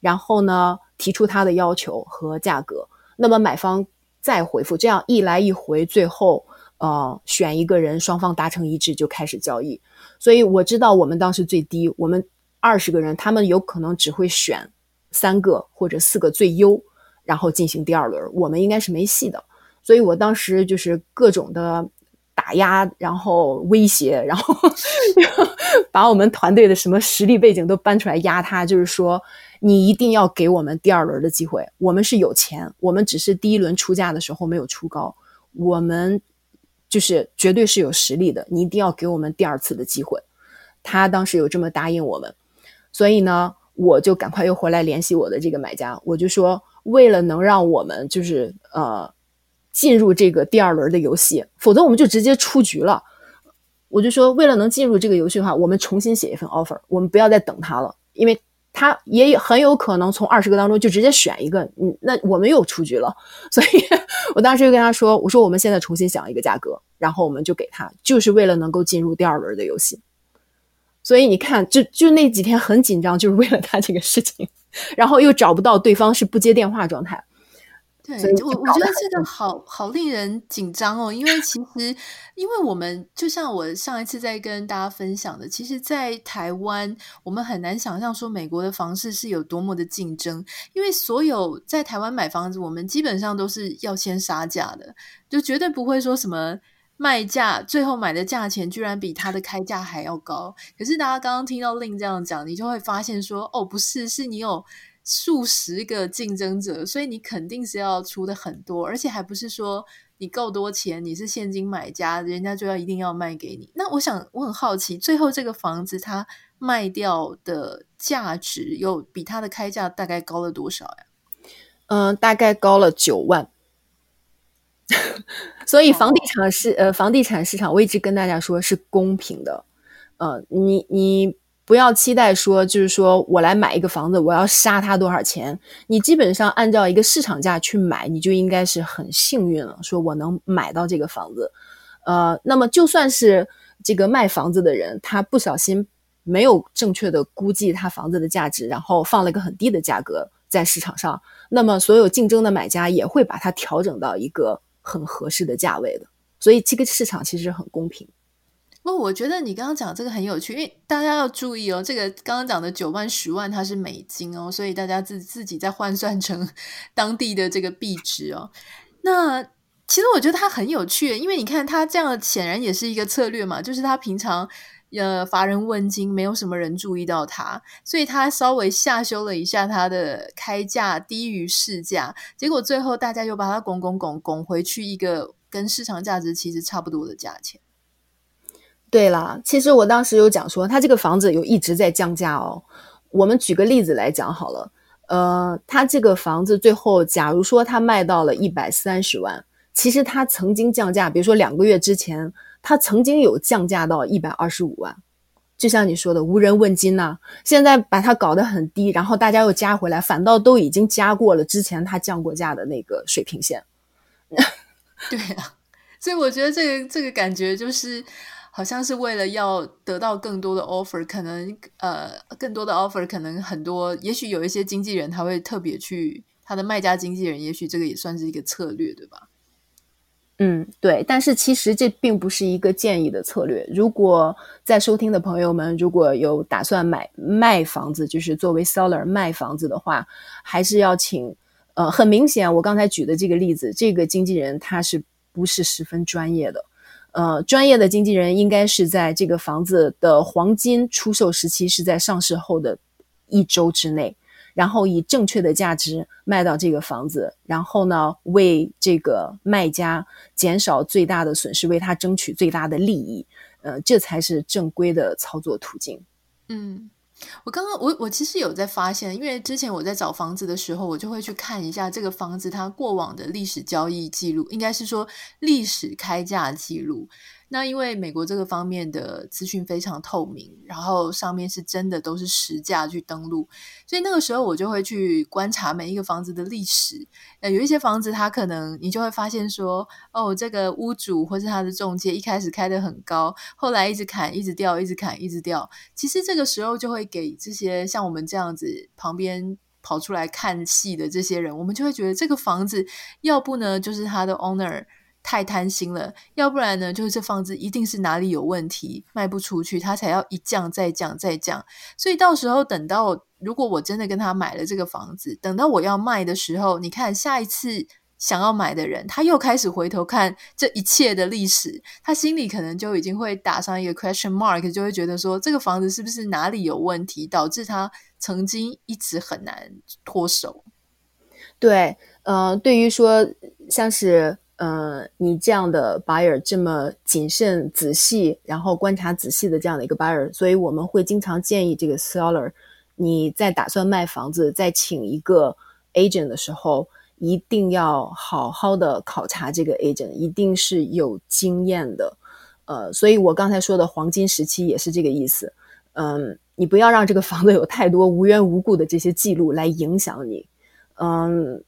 然后呢提出他的要求和价格，那么买方再回复，这样一来一回，最后呃选一个人，双方达成一致就开始交易。所以我知道我们当时最低，我们二十个人，他们有可能只会选。三个或者四个最优，然后进行第二轮，我们应该是没戏的。所以我当时就是各种的打压，然后威胁，然后 把我们团队的什么实力背景都搬出来压他，就是说你一定要给我们第二轮的机会。我们是有钱，我们只是第一轮出价的时候没有出高，我们就是绝对是有实力的。你一定要给我们第二次的机会。他当时有这么答应我们，所以呢。我就赶快又回来联系我的这个买家，我就说，为了能让我们就是呃进入这个第二轮的游戏，否则我们就直接出局了。我就说，为了能进入这个游戏的话，我们重新写一份 offer，我们不要再等他了，因为他也很有可能从二十个当中就直接选一个，嗯，那我们又出局了。所以我当时就跟他说，我说我们现在重新想一个价格，然后我们就给他，就是为了能够进入第二轮的游戏。所以你看，就就那几天很紧张，就是为了他这个事情，然后又找不到对方，是不接电话状态。对，我我觉得这个好好令人紧张哦，因为其实，因为我们就像我上一次在跟大家分享的，其实，在台湾，我们很难想象说美国的房市是有多么的竞争，因为所有在台湾买房子，我们基本上都是要先杀价的，就绝对不会说什么。卖价最后买的价钱居然比他的开价还要高，可是大家刚刚听到 Lynn 这样讲，你就会发现说，哦，不是，是你有数十个竞争者，所以你肯定是要出的很多，而且还不是说你够多钱，你是现金买家，人家就要一定要卖给你。那我想，我很好奇，最后这个房子它卖掉的价值有比它的开价大概高了多少呀？嗯，大概高了九万。所以房地产市呃，房地产市场，我一直跟大家说是公平的，呃，你你不要期待说，就是说我来买一个房子，我要杀它多少钱？你基本上按照一个市场价去买，你就应该是很幸运了，说我能买到这个房子。呃，那么就算是这个卖房子的人，他不小心没有正确的估计他房子的价值，然后放了一个很低的价格在市场上，那么所有竞争的买家也会把它调整到一个很合适的价位的。所以这个市场其实很公平。不，我觉得你刚刚讲这个很有趣，因为大家要注意哦，这个刚刚讲的九万、十万它是美金哦，所以大家自自己再换算成 当地的这个币值哦。那其实我觉得它很有趣，因为你看它这样显然也是一个策略嘛，就是他平常呃乏人问津，没有什么人注意到它，所以他稍微下修了一下它的开价低于市价，结果最后大家又把它拱拱拱拱回去一个跟市场价值其实差不多的价钱。对啦，其实我当时有讲说，他这个房子有一直在降价哦。我们举个例子来讲好了，呃，他这个房子最后，假如说他卖到了一百三十万，其实他曾经降价，比如说两个月之前，他曾经有降价到一百二十五万。就像你说的，无人问津呐。现在把它搞得很低，然后大家又加回来，反倒都已经加过了之前他降过价的那个水平线。对啊，所以我觉得这个这个感觉就是。好像是为了要得到更多的 offer，可能呃更多的 offer，可能很多，也许有一些经纪人他会特别去他的卖家经纪人，也许这个也算是一个策略，对吧？嗯，对。但是其实这并不是一个建议的策略。如果在收听的朋友们如果有打算买卖房子，就是作为 seller 卖房子的话，还是要请呃很明显，我刚才举的这个例子，这个经纪人他是不是十分专业的？呃，专业的经纪人应该是在这个房子的黄金出售时期是在上市后的一周之内，然后以正确的价值卖到这个房子，然后呢，为这个卖家减少最大的损失，为他争取最大的利益，呃，这才是正规的操作途径。嗯。我刚刚我我其实有在发现，因为之前我在找房子的时候，我就会去看一下这个房子它过往的历史交易记录，应该是说历史开价记录。那因为美国这个方面的资讯非常透明，然后上面是真的都是实价去登录，所以那个时候我就会去观察每一个房子的历史。呃，有一些房子它可能你就会发现说，哦，这个屋主或是他的中介一开始开得很高，后来一直砍，一直掉，一直砍，一直掉。其实这个时候就会给这些像我们这样子旁边跑出来看戏的这些人，我们就会觉得这个房子要不呢就是他的 owner。太贪心了，要不然呢，就是这房子一定是哪里有问题，卖不出去，他才要一降再降再降。所以到时候等到如果我真的跟他买了这个房子，等到我要卖的时候，你看下一次想要买的人，他又开始回头看这一切的历史，他心里可能就已经会打上一个 question mark，就会觉得说这个房子是不是哪里有问题，导致他曾经一直很难脱手。对，呃，对于说像是。呃，你这样的 buyer 这么谨慎仔细，然后观察仔细的这样的一个 buyer，所以我们会经常建议这个 seller，你在打算卖房子，在请一个 agent 的时候，一定要好好的考察这个 agent，一定是有经验的。呃，所以我刚才说的黄金时期也是这个意思。嗯、你不要让这个房子有太多无缘无故的这些记录来影响你。嗯、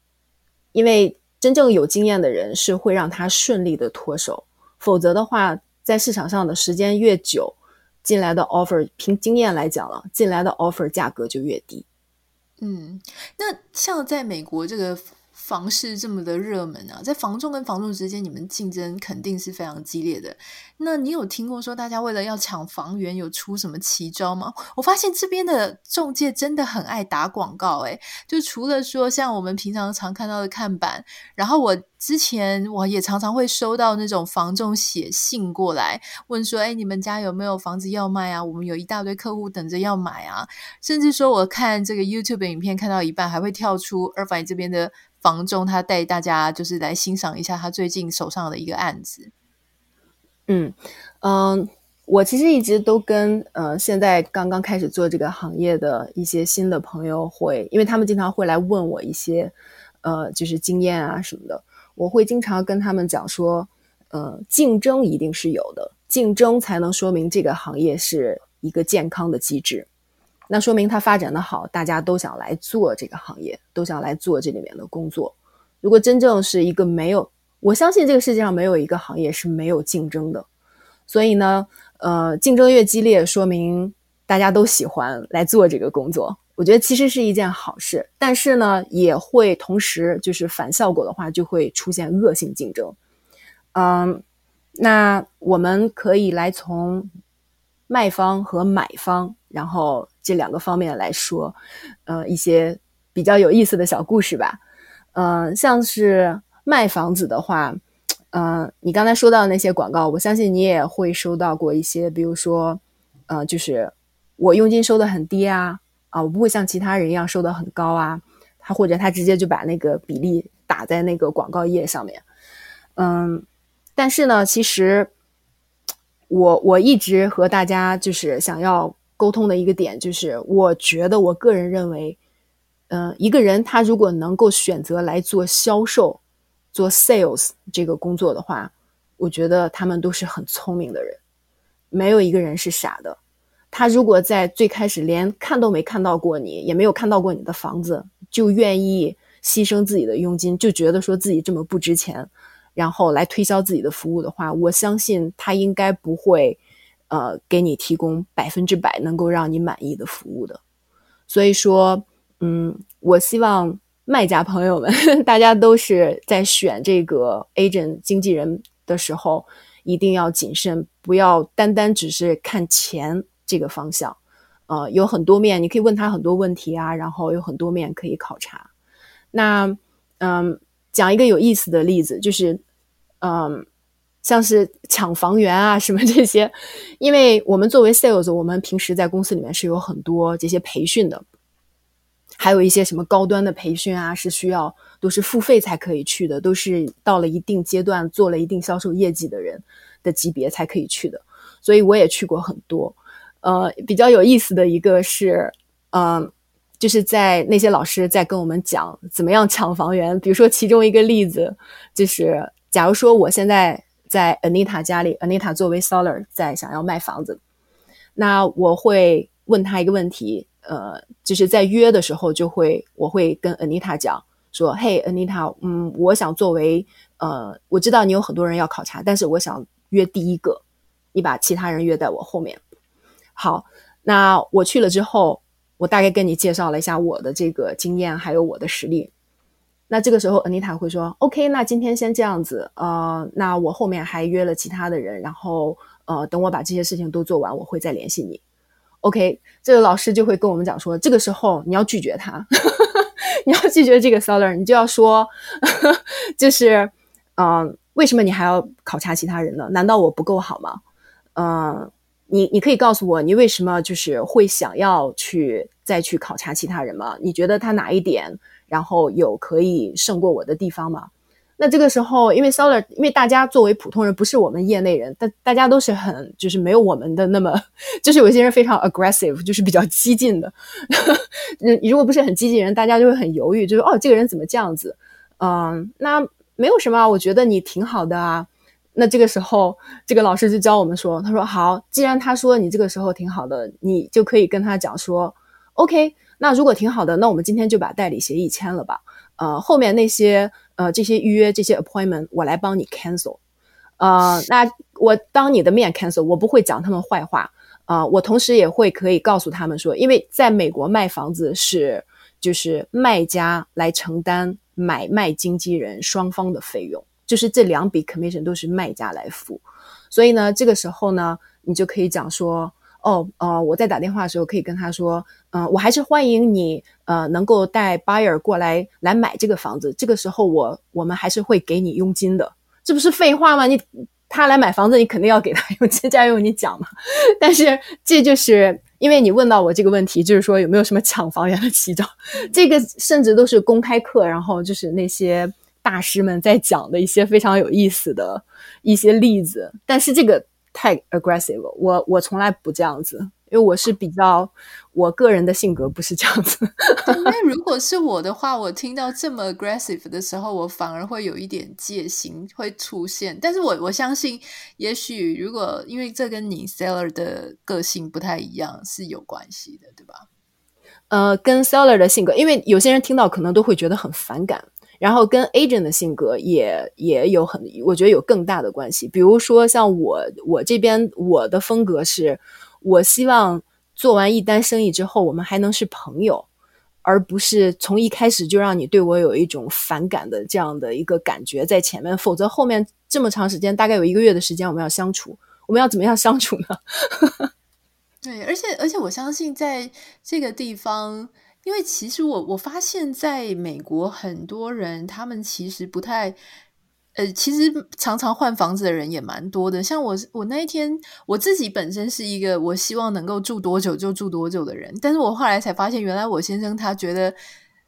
因为。真正有经验的人是会让他顺利的脱手，否则的话，在市场上的时间越久，进来的 offer 凭经验来讲了，进来的 offer 价格就越低。嗯，那像在美国这个。房市这么的热门啊，在房仲跟房仲之间，你们竞争肯定是非常激烈的。那你有听过说大家为了要抢房源有出什么奇招吗？我发现这边的中介真的很爱打广告，诶，就除了说像我们平常常看到的看板，然后我之前我也常常会收到那种房仲写信过来问说，诶，你们家有没有房子要卖啊？我们有一大堆客户等着要买啊。甚至说我看这个 YouTube 影片看到一半，还会跳出 Irvine 这边的。房仲他带大家就是来欣赏一下他最近手上的一个案子。嗯嗯、我其实一直都跟呃现在刚刚开始做这个行业的一些新的朋友会，因为他们经常会来问我一些呃就是经验啊什么的，我会经常跟他们讲说，呃竞争一定是有的，竞争才能说明这个行业是一个健康的机制。那说明它发展的好，大家都想来做这个行业，都想来做这里面的工作。如果真正是一个没有，我相信这个世界上没有一个行业是没有竞争的。所以呢，呃，竞争越激烈，说明大家都喜欢来做这个工作。我觉得其实是一件好事，但是呢，也会同时就是反效果的话，就会出现恶性竞争。嗯，那我们可以来从卖方和买方，然后这两个方面来说，呃，一些比较有意思的小故事吧。嗯，像是卖房子的话，嗯，你刚才说到的那些广告，我相信你也会收到过一些，比如说，呃，就是我佣金收的很低啊。啊，我不会像其他人一样收的很高啊，他或者他直接就把那个比例打在那个广告页上面，嗯，但是呢，其实我我一直和大家就是想要沟通的一个点，就是我觉得我个人认为，嗯，一个人他如果能够选择来做销售、做 sales 这个工作的话，我觉得他们都是很聪明的人，没有一个人是傻的。他如果在最开始连看都没看到过你，也没有看到过你的房子，就愿意牺牲自己的佣金，就觉得说自己这么不值钱，然后来推销自己的服务的话，我相信他应该不会，呃，给你提供百分之百能够让你满意的服务的。所以说，嗯，我希望卖家朋友们，大家都是在选这个 agent 经纪人的时候，一定要谨慎，不要单单只是看钱。这个方向，呃，有很多面，你可以问他很多问题啊，然后有很多面可以考察。那，嗯，讲一个有意思的例子，就是，嗯，像是抢房源啊什么这些，因为我们作为 sales，我们平时在公司里面是有很多这些培训的，还有一些什么高端的培训啊，是需要都是付费才可以去的，都是到了一定阶段做了一定销售业绩的人的级别才可以去的，所以我也去过很多。呃，比较有意思的一个是，嗯、呃，就是在那些老师在跟我们讲怎么样抢房源。比如说，其中一个例子就是，假如说我现在在 Anita 家里，Anita 作为 seller 在想要卖房子，那我会问他一个问题，呃，就是在约的时候就会，我会跟 Anita 讲说，嘿，Anita，嗯，我想作为，呃，我知道你有很多人要考察，但是我想约第一个，你把其他人约在我后面。好，那我去了之后，我大概跟你介绍了一下我的这个经验，还有我的实力。那这个时候，Anita 会说：“OK，那今天先这样子，呃，那我后面还约了其他的人，然后呃，等我把这些事情都做完，我会再联系你。”OK，这个老师就会跟我们讲说，这个时候你要拒绝他，你要拒绝这个 seller，你就要说，就是，嗯、呃，为什么你还要考察其他人呢？难道我不够好吗？嗯、你你可以告诉我，你为什么就是会想要去再去考察其他人吗？你觉得他哪一点，然后有可以胜过我的地方吗？那这个时候，因为 seller，因为大家作为普通人，不是我们业内人，但大家都是很就是没有我们的那么，就是有些人非常 aggressive，就是比较激进的。如果不是很激进人，大家就会很犹豫，就是哦，这个人怎么这样子？嗯，那没有什么，我觉得你挺好的啊。那这个时候，这个老师就教我们说：“他说好，既然他说你这个时候挺好的，你就可以跟他讲说，OK。那如果挺好的，那我们今天就把代理协议签了吧。呃，后面那些呃这些预约这些 appointment 我来帮你 cancel。呃，那我当你的面 cancel，我不会讲他们坏话。呃，我同时也会可以告诉他们说，因为在美国卖房子是就是卖家来承担买卖经纪人双方的费用。”就是这两笔 commission 都是卖家来付，所以呢，这个时候呢，你就可以讲说，哦，呃，我在打电话的时候可以跟他说，嗯、我还是欢迎你，呃，能够带 buyer 过来来买这个房子。这个时候我我们还是会给你佣金的，这不是废话吗？你他来买房子，你肯定要给他佣金，这样用你讲嘛。但是这就是因为你问到我这个问题，就是说有没有什么抢房源的奇招？这个甚至都是公开课，然后就是那些。大师们在讲的一些非常有意思的一些例子，但是这个太 aggressive 了，我我从来不这样子，因为我是比较我个人的性格不是这样子。那 如果是我的话，我听到这么 aggressive 的时候，我反而会有一点戒心会出现。但是我我相信，也许如果因为这跟你 seller 的个性不太一样是有关系的，对吧？呃，跟 seller 的性格，因为有些人听到可能都会觉得很反感。然后跟 agent 的性格也也有很，我觉得有更大的关系。比如说像我，我这边我的风格是，我希望做完一单生意之后，我们还能是朋友，而不是从一开始就让你对我有一种反感的这样的一个感觉在前面。否则后面这么长时间，大概有一个月的时间，我们要相处，我们要怎么样相处呢？对，而且而且我相信在这个地方，因为其实我我发现在美国很多人，他们其实不太。呃，其实常常换房子的人也蛮多的。像我，我那一天我自己本身是一个我希望能够住多久就住多久的人，但是我后来才发现，原来我先生他觉得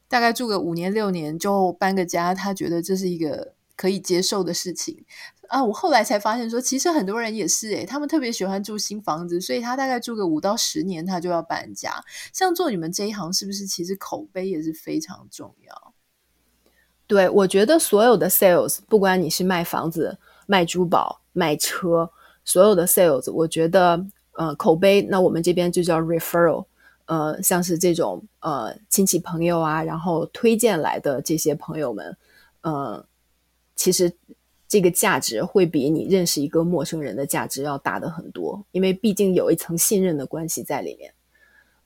大概住个五年六年就搬个家，他觉得这是一个可以接受的事情啊。我后来才发现说，其实很多人也是诶，他们特别喜欢住新房子，所以他大概住个五到十年他就要搬家。像做你们这一行，是不是其实口碑也是非常重要？对，我觉得所有的 sales，不管你是卖房子、卖珠宝、卖车，所有的 sales，我觉得，呃，口碑，那我们这边就叫 referral，呃，像是这种呃亲戚朋友啊，然后推荐来的这些朋友们，呃，其实这个价值会比你认识一个陌生人的价值要大的很多，因为毕竟有一层信任的关系在里面，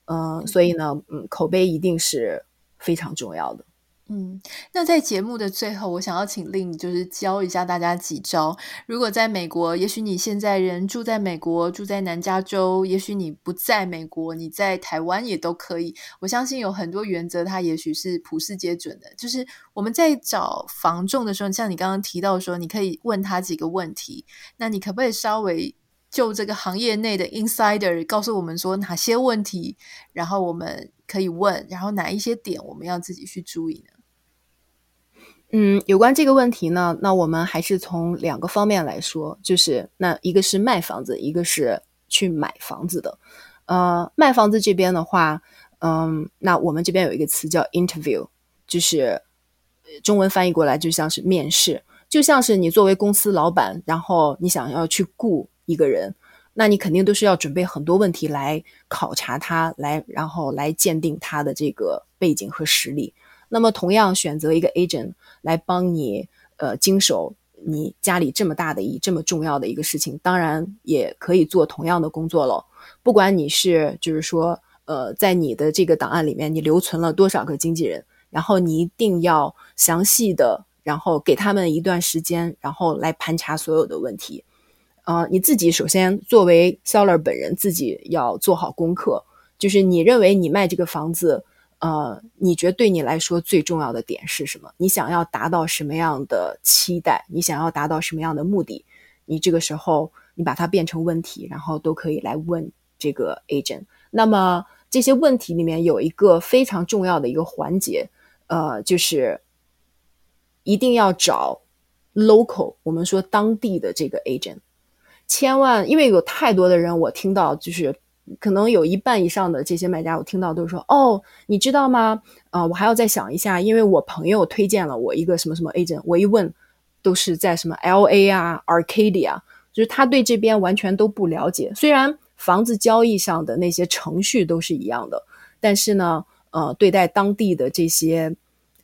嗯、呃，所以呢，嗯，口碑一定是非常重要的。嗯，那在节目的最后，我想要请令就是教一下大家几招。如果在美国，也许你现在人住在美国，住在南加州，也许你不在美国，你在台湾也都可以。我相信有很多原则，它也许是普世皆准的。就是我们在找房仲的时候，像你刚刚提到说，你可以问他几个问题。那你可不可以稍微就这个行业内的 insider 告诉我们说哪些问题，然后我们可以问，然后哪一些点我们要自己去注意呢？嗯，有关这个问题呢，那我们还是从两个方面来说，就是那一个是卖房子，一个是去买房子的。呃，卖房子这边的话，嗯，那我们这边有一个词叫 interview，就是中文翻译过来就像是面试，就像是你作为公司老板，然后你想要去雇一个人，那你肯定都是要准备很多问题来考察他，来然后来鉴定他的这个背景和实力。那么，同样选择一个 agent 来帮你，呃，经手你家里这么大的一这么重要的一个事情，当然也可以做同样的工作了。不管你是就是说，呃，在你的这个档案里面，你留存了多少个经纪人，然后你一定要详细的，然后给他们一段时间，然后来盘查所有的问题。呃，你自己首先作为 seller 本人，自己要做好功课，就是你认为你卖这个房子。呃，你觉得对你来说最重要的点是什么？你想要达到什么样的期待？你想要达到什么样的目的？你这个时候你把它变成问题，然后都可以来问这个 agent。那么这些问题里面有一个非常重要的一个环节，呃，就是一定要找 local，我们说当地的这个 agent，千万，因为有太多的人我听到就是。可能有一半以上的这些卖家，我听到都是说：“哦，你知道吗？啊、我还要再想一下，因为我朋友推荐了我一个什么什么 agent。我一问，都是在什么 LA 啊、Arcadia，就是他对这边完全都不了解。虽然房子交易上的那些程序都是一样的，但是呢，呃，对待当地的这些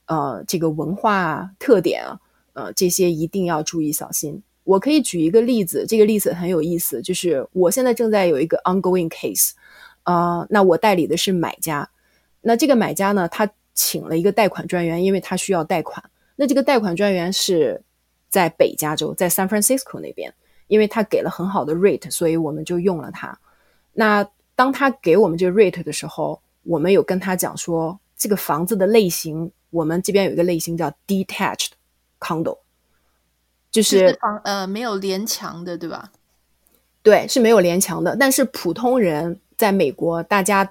呃这个文化特点啊，呃，这些一定要注意小心。”我可以举一个例子，这个例子很有意思，就是我现在正在有一个 ongoing case，呃，那我代理的是买家，那这个买家呢，他请了一个贷款专员，因为他需要贷款。那这个贷款专员是在北加州，在 San Francisco 那边，因为他给了很好的 rate，所以我们就用了他。那当他给我们这个 rate 的时候，我们有跟他讲说，这个房子的类型，我们这边有一个类型叫 detached condo。就是房呃没有连墙的，对吧？对，是没有连墙的。但是普通人在美国，大家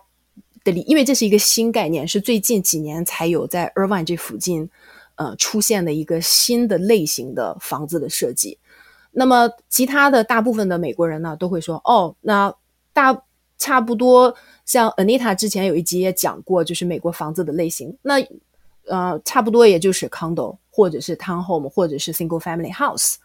的理，因为这是一个新概念，是最近几年才有在 Irvine 这附近呃出现的一个新的类型的房子的设计。那么其他的大部分的美国人呢，都会说哦，那大差不多像 Anita 之前有一集也讲过，就是美国房子的类型。那呃，差不多也就是 condo，或者是 townhome，或者是 single family house。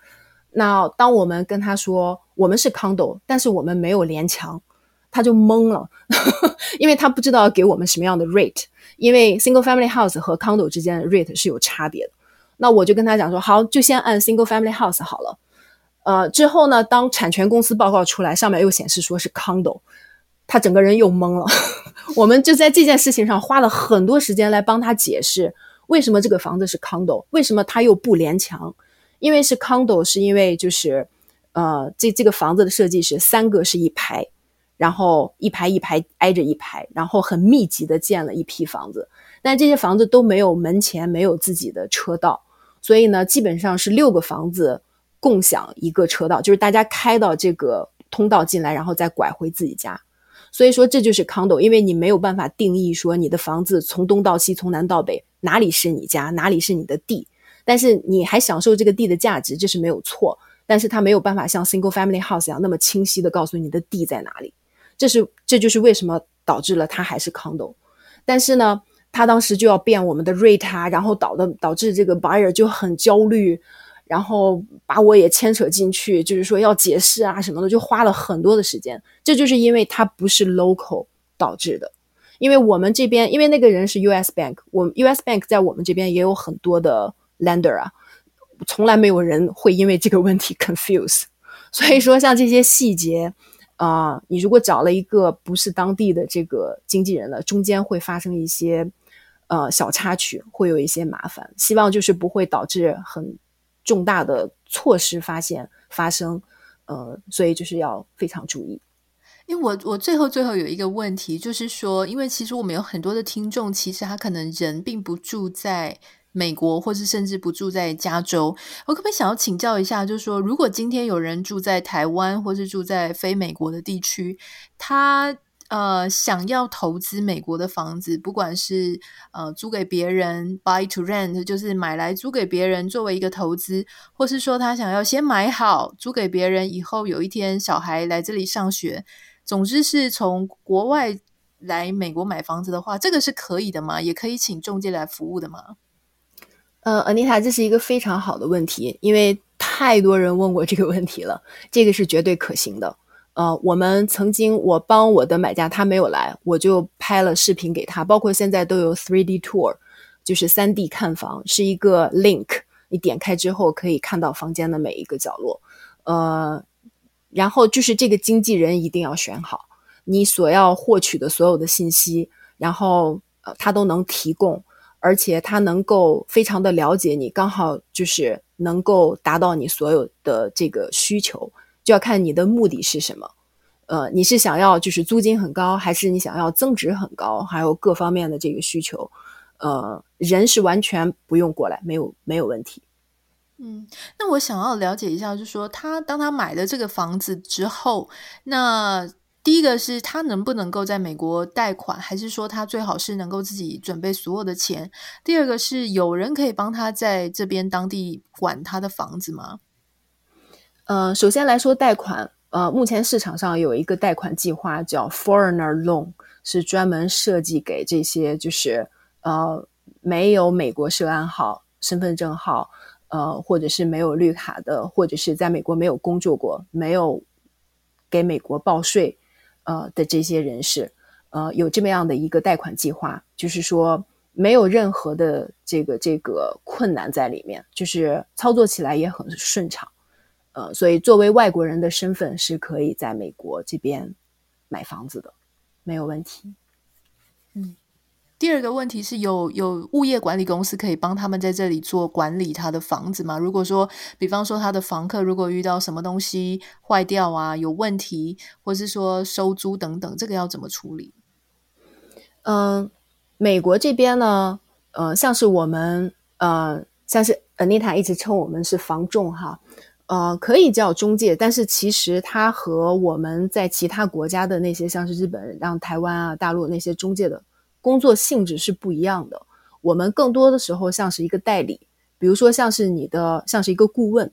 那当我们跟他说我们是 condo，但是我们没有连墙，他就懵了，因为他不知道给我们什么样的 rate。因为 single family house 和 condo 之间的 rate 是有差别的。那我就跟他讲说，好，就先按 single family house 好了。呃，之后呢，当产权公司报告出来，上面又显示说是 condo，他整个人又懵了。我们就在这件事情上花了很多时间来帮他解释，为什么这个房子是 condo，为什么它又不连墙？因为是 condo，是因为就是，呃，这这个房子的设计是三个是一排，然后一排一排挨着一排，然后很密集的建了一批房子，但这些房子都没有门前，没有自己的车道，所以呢，基本上是六个房子共享一个车道，就是大家开到这个通道进来，然后再拐回自己家。所以说这就是 condo，因为你没有办法定义说你的房子从东到西，从南到北，哪里是你家，哪里是你的地，但是你还享受这个地的价值，这是没有错。但是它没有办法像 single family house 一样那么清晰的告诉你的地在哪里，这是这就是为什么导致了它还是 condo。但是呢，他当时就要变我们的 rate，然后导的导致这个 buyer 就很焦虑。然后把我也牵扯进去，就是说要解释啊什么的，就花了很多的时间。这就是因为它不是 local 导致的，因为我们这边，因为那个人是 US Bank，我们 US Bank 在我们这边也有很多的 lender 啊，从来没有人会因为这个问题 confuse。所以说，像这些细节啊、你如果找了一个不是当地的这个经纪人了，中间会发生一些呃小插曲，会有一些麻烦。希望就是不会导致很。重大的措施发现发生，呃，所以就是要非常注意。因为我我最后最后有一个问题，就是说，因为其实我们有很多的听众，其实他可能人并不住在美国，或是甚至不住在加州。我可不可以想要请教一下，就是说，如果今天有人住在台湾，或是住在非美国的地区，他。呃，想要投资美国的房子，不管是呃租给别人，buy to rent，就是买来租给别人作为一个投资，或是说他想要先买好租给别人，以后有一天小孩来这里上学，总之是从国外来美国买房子的话，这个是可以的吗？也可以请中介来服务的吗？呃，Anita，这是一个非常好的问题，因为太多人问过这个问题了，这个是绝对可行的。呃，我们曾经我帮我的买家，他没有来，我就拍了视频给他，包括现在都有 3D tour，就是三 D 看房，是一个 link，你点开之后可以看到房间的每一个角落。呃，然后就是这个经纪人一定要选好，你所要获取的所有的信息，然后呃他都能提供，而且他能够非常的了解你，刚好就是能够达到你所有的这个需求。就要看你的目的是什么，呃，你是想要就是租金很高，还是你想要增值很高，还有各方面的这个需求，呃，人是完全不用过来，没有没有问题。嗯，那我想要了解一下，就是说他当他买了这个房子之后，那第一个是他能不能够在美国贷款，还是说他最好是能够自己准备所有的钱？第二个是有人可以帮他在这边当地管他的房子吗？呃，首先来说贷款，呃，目前市场上有一个贷款计划叫 Foreigner Loan，是专门设计给这些就是呃没有美国涉案号、身份证号，呃，或者是没有绿卡的，或者是在美国没有工作过、没有给美国报税呃的这些人士，呃，有这么样的一个贷款计划，就是说没有任何的这个这个困难在里面，就是操作起来也很顺畅。呃，所以作为外国人的身份是可以在美国这边买房子的，没有问题。第二个问题是有有物业管理公司可以帮他们在这里做管理他的房子吗？如果说，比方说他的房客如果遇到什么东西坏掉啊，有问题，或是说收租等等，这个要怎么处理？嗯、美国这边呢，呃，像是我们呃，像是 Anita 一直称我们是房仲哈。呃，可以叫中介，但是其实它和我们在其他国家的那些，像是日本、让台湾啊、大陆那些中介的工作性质是不一样的。我们更多的时候像是一个代理，比如说像是你的，像是一个顾问，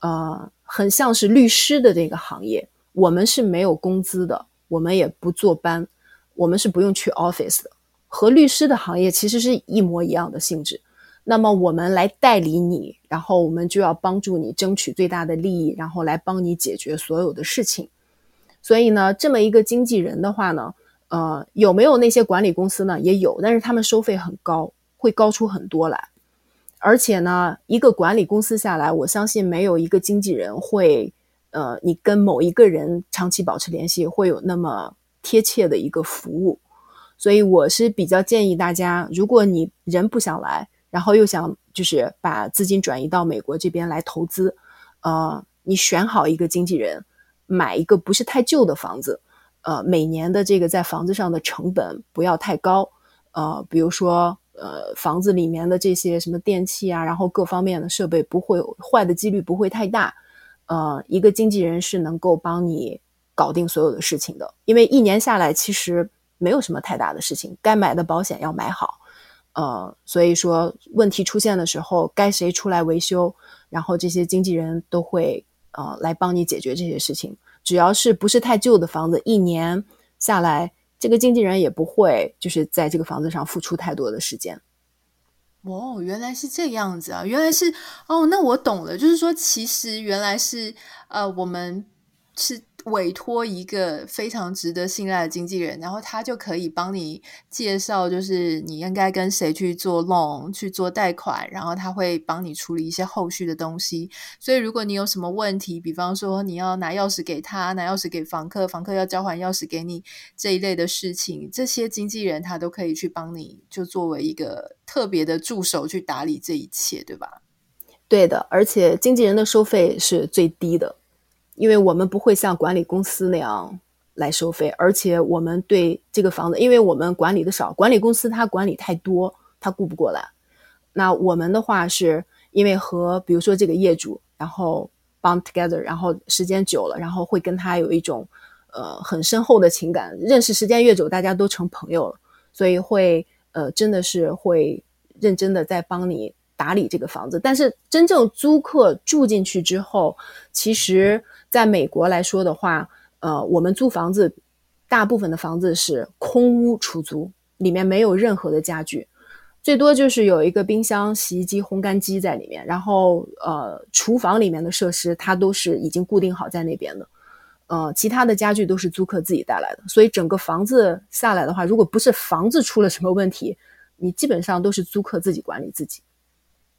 呃，很像是律师的这个行业。我们是没有工资的，我们也不坐班，我们是不用去 office 的，和律师的行业其实是一模一样的性质。那么我们来代理你，然后我们就要帮助你争取最大的利益，然后来帮你解决所有的事情。所以呢，这么一个经纪人的话呢，呃，有没有那些管理公司呢？也有，但是他们收费很高，会高出很多来。而且呢，一个管理公司下来，我相信没有一个经纪人会，呃，你跟某一个人长期保持联系会有那么贴切的一个服务。所以我是比较建议大家，如果你人不想来，然后又想就是把资金转移到美国这边来投资，呃，你选好一个经纪人，买一个不是太旧的房子，呃，每年的这个在房子上的成本不要太高，呃，比如说呃房子里面的这些什么电器啊，然后各方面的设备不会坏的几率不会太大，呃，一个经纪人是能够帮你搞定所有的事情的，因为一年下来其实。没有什么太大的事情，该买的保险要买好，呃，所以说问题出现的时候，该谁出来维修，然后这些经纪人都会呃来帮你解决这些事情。只要是不是太旧的房子，一年下来，这个经纪人也不会就是在这个房子上付出太多的时间。哦，原来是这样子啊，原来是哦，那我懂了，就是说其实原来是呃我们是。委托一个非常值得信赖的经纪人，然后他就可以帮你介绍，就是你应该跟谁去做 loan 去做贷款，然后他会帮你处理一些后续的东西。所以如果你有什么问题，比方说你要拿钥匙给他，拿钥匙给房客，房客要交还钥匙给你这一类的事情，这些经纪人他都可以去帮你，就作为一个特别的助手去打理这一切，对吧？对的，而且经纪人的收费是最低的。因为我们不会像管理公司那样来收费，而且我们对这个房子，因为我们管理的少，管理公司它管理太多，它顾不过来。那我们的话是因为和比如说这个业主，然后绑 together，然后时间久了，然后会跟他有一种呃很深厚的情感，认识时间越久，大家都成朋友了，所以会呃真的是会认真的在帮你打理这个房子。但是真正租客住进去之后，其实。在美国来说的话，呃，我们租房子，大部分的房子是空屋出租，里面没有任何的家具，最多就是有一个冰箱、洗衣机、烘干机在里面，然后呃，厨房里面的设施它都是已经固定好在那边的，呃，其他的家具都是租客自己带来的，所以整个房子下来的话，如果不是房子出了什么问题，你基本上都是租客自己管理自己。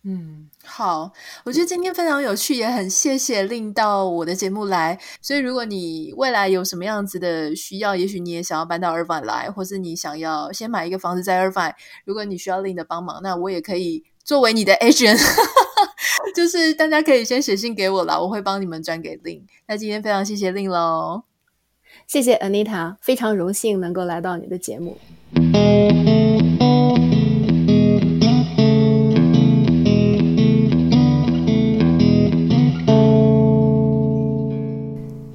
嗯，好，我觉得今天非常有趣，也很谢谢 Lynn 到我的节目来。所以，如果你未来有什么样子的需要，也许你也想要搬到 Irvine 来，或是你想要先买一个房子在 Irvine，如果你需要 Lynn 的帮忙，那我也可以作为你的 agent，就是大家可以先写信给我啦，我会帮你们转给 Lynn。那今天非常谢谢 Lynn 喽，谢谢 Anita，非常荣幸能够来到你的节目。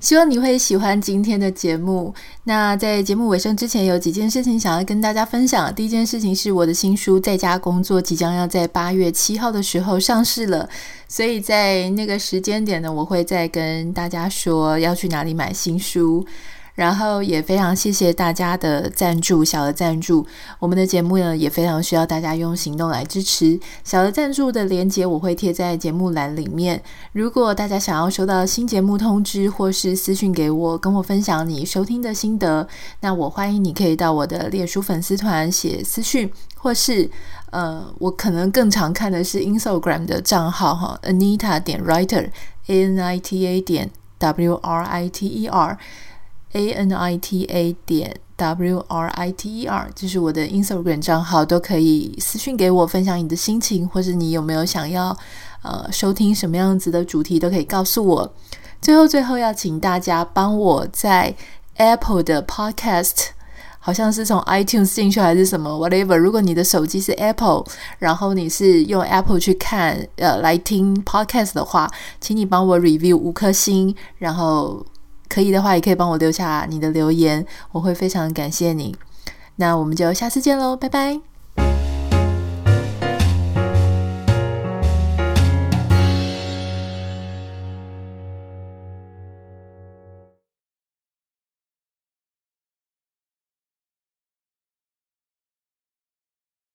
希望你会喜欢今天的节目。那在节目尾声之前，有几件事情想要跟大家分享。第一件事情是我的新书《在家工作》即将要在八月七号的时候上市了，所以在那个时间点呢，我会再跟大家说要去哪里买新书。然后也非常谢谢大家的赞助，小额赞助。我们的节目呢也非常需要大家用行动来支持。小额赞助的链接我会贴在节目栏里面。如果大家想要收到新节目通知，或是私讯给我，跟我分享你收听的心得，那我欢迎你可以到我的脸书粉丝团写私讯，或是呃，我可能更常看的是 Instagram 的账号哈，Anita 点 Writer，A N I T A 点 W R I T E R。A N I T A 点 W R I T E R，这是我的 Instagram 账号，都可以私信给我分享你的心情，或者你有没有想要呃收听什么样子的主题，都可以告诉我。最后，最后要请大家帮我在 Apple 的 Podcast，好像是从 iTunes 进去还是什么 whatever。如果你的手机是 Apple，然后你是用 Apple 去看呃来听 Podcast 的话，请你帮我 review 五颗星，然后。可以的话，也可以帮我留下你的留言，我会非常感谢你。那我们就下次见喽，拜拜。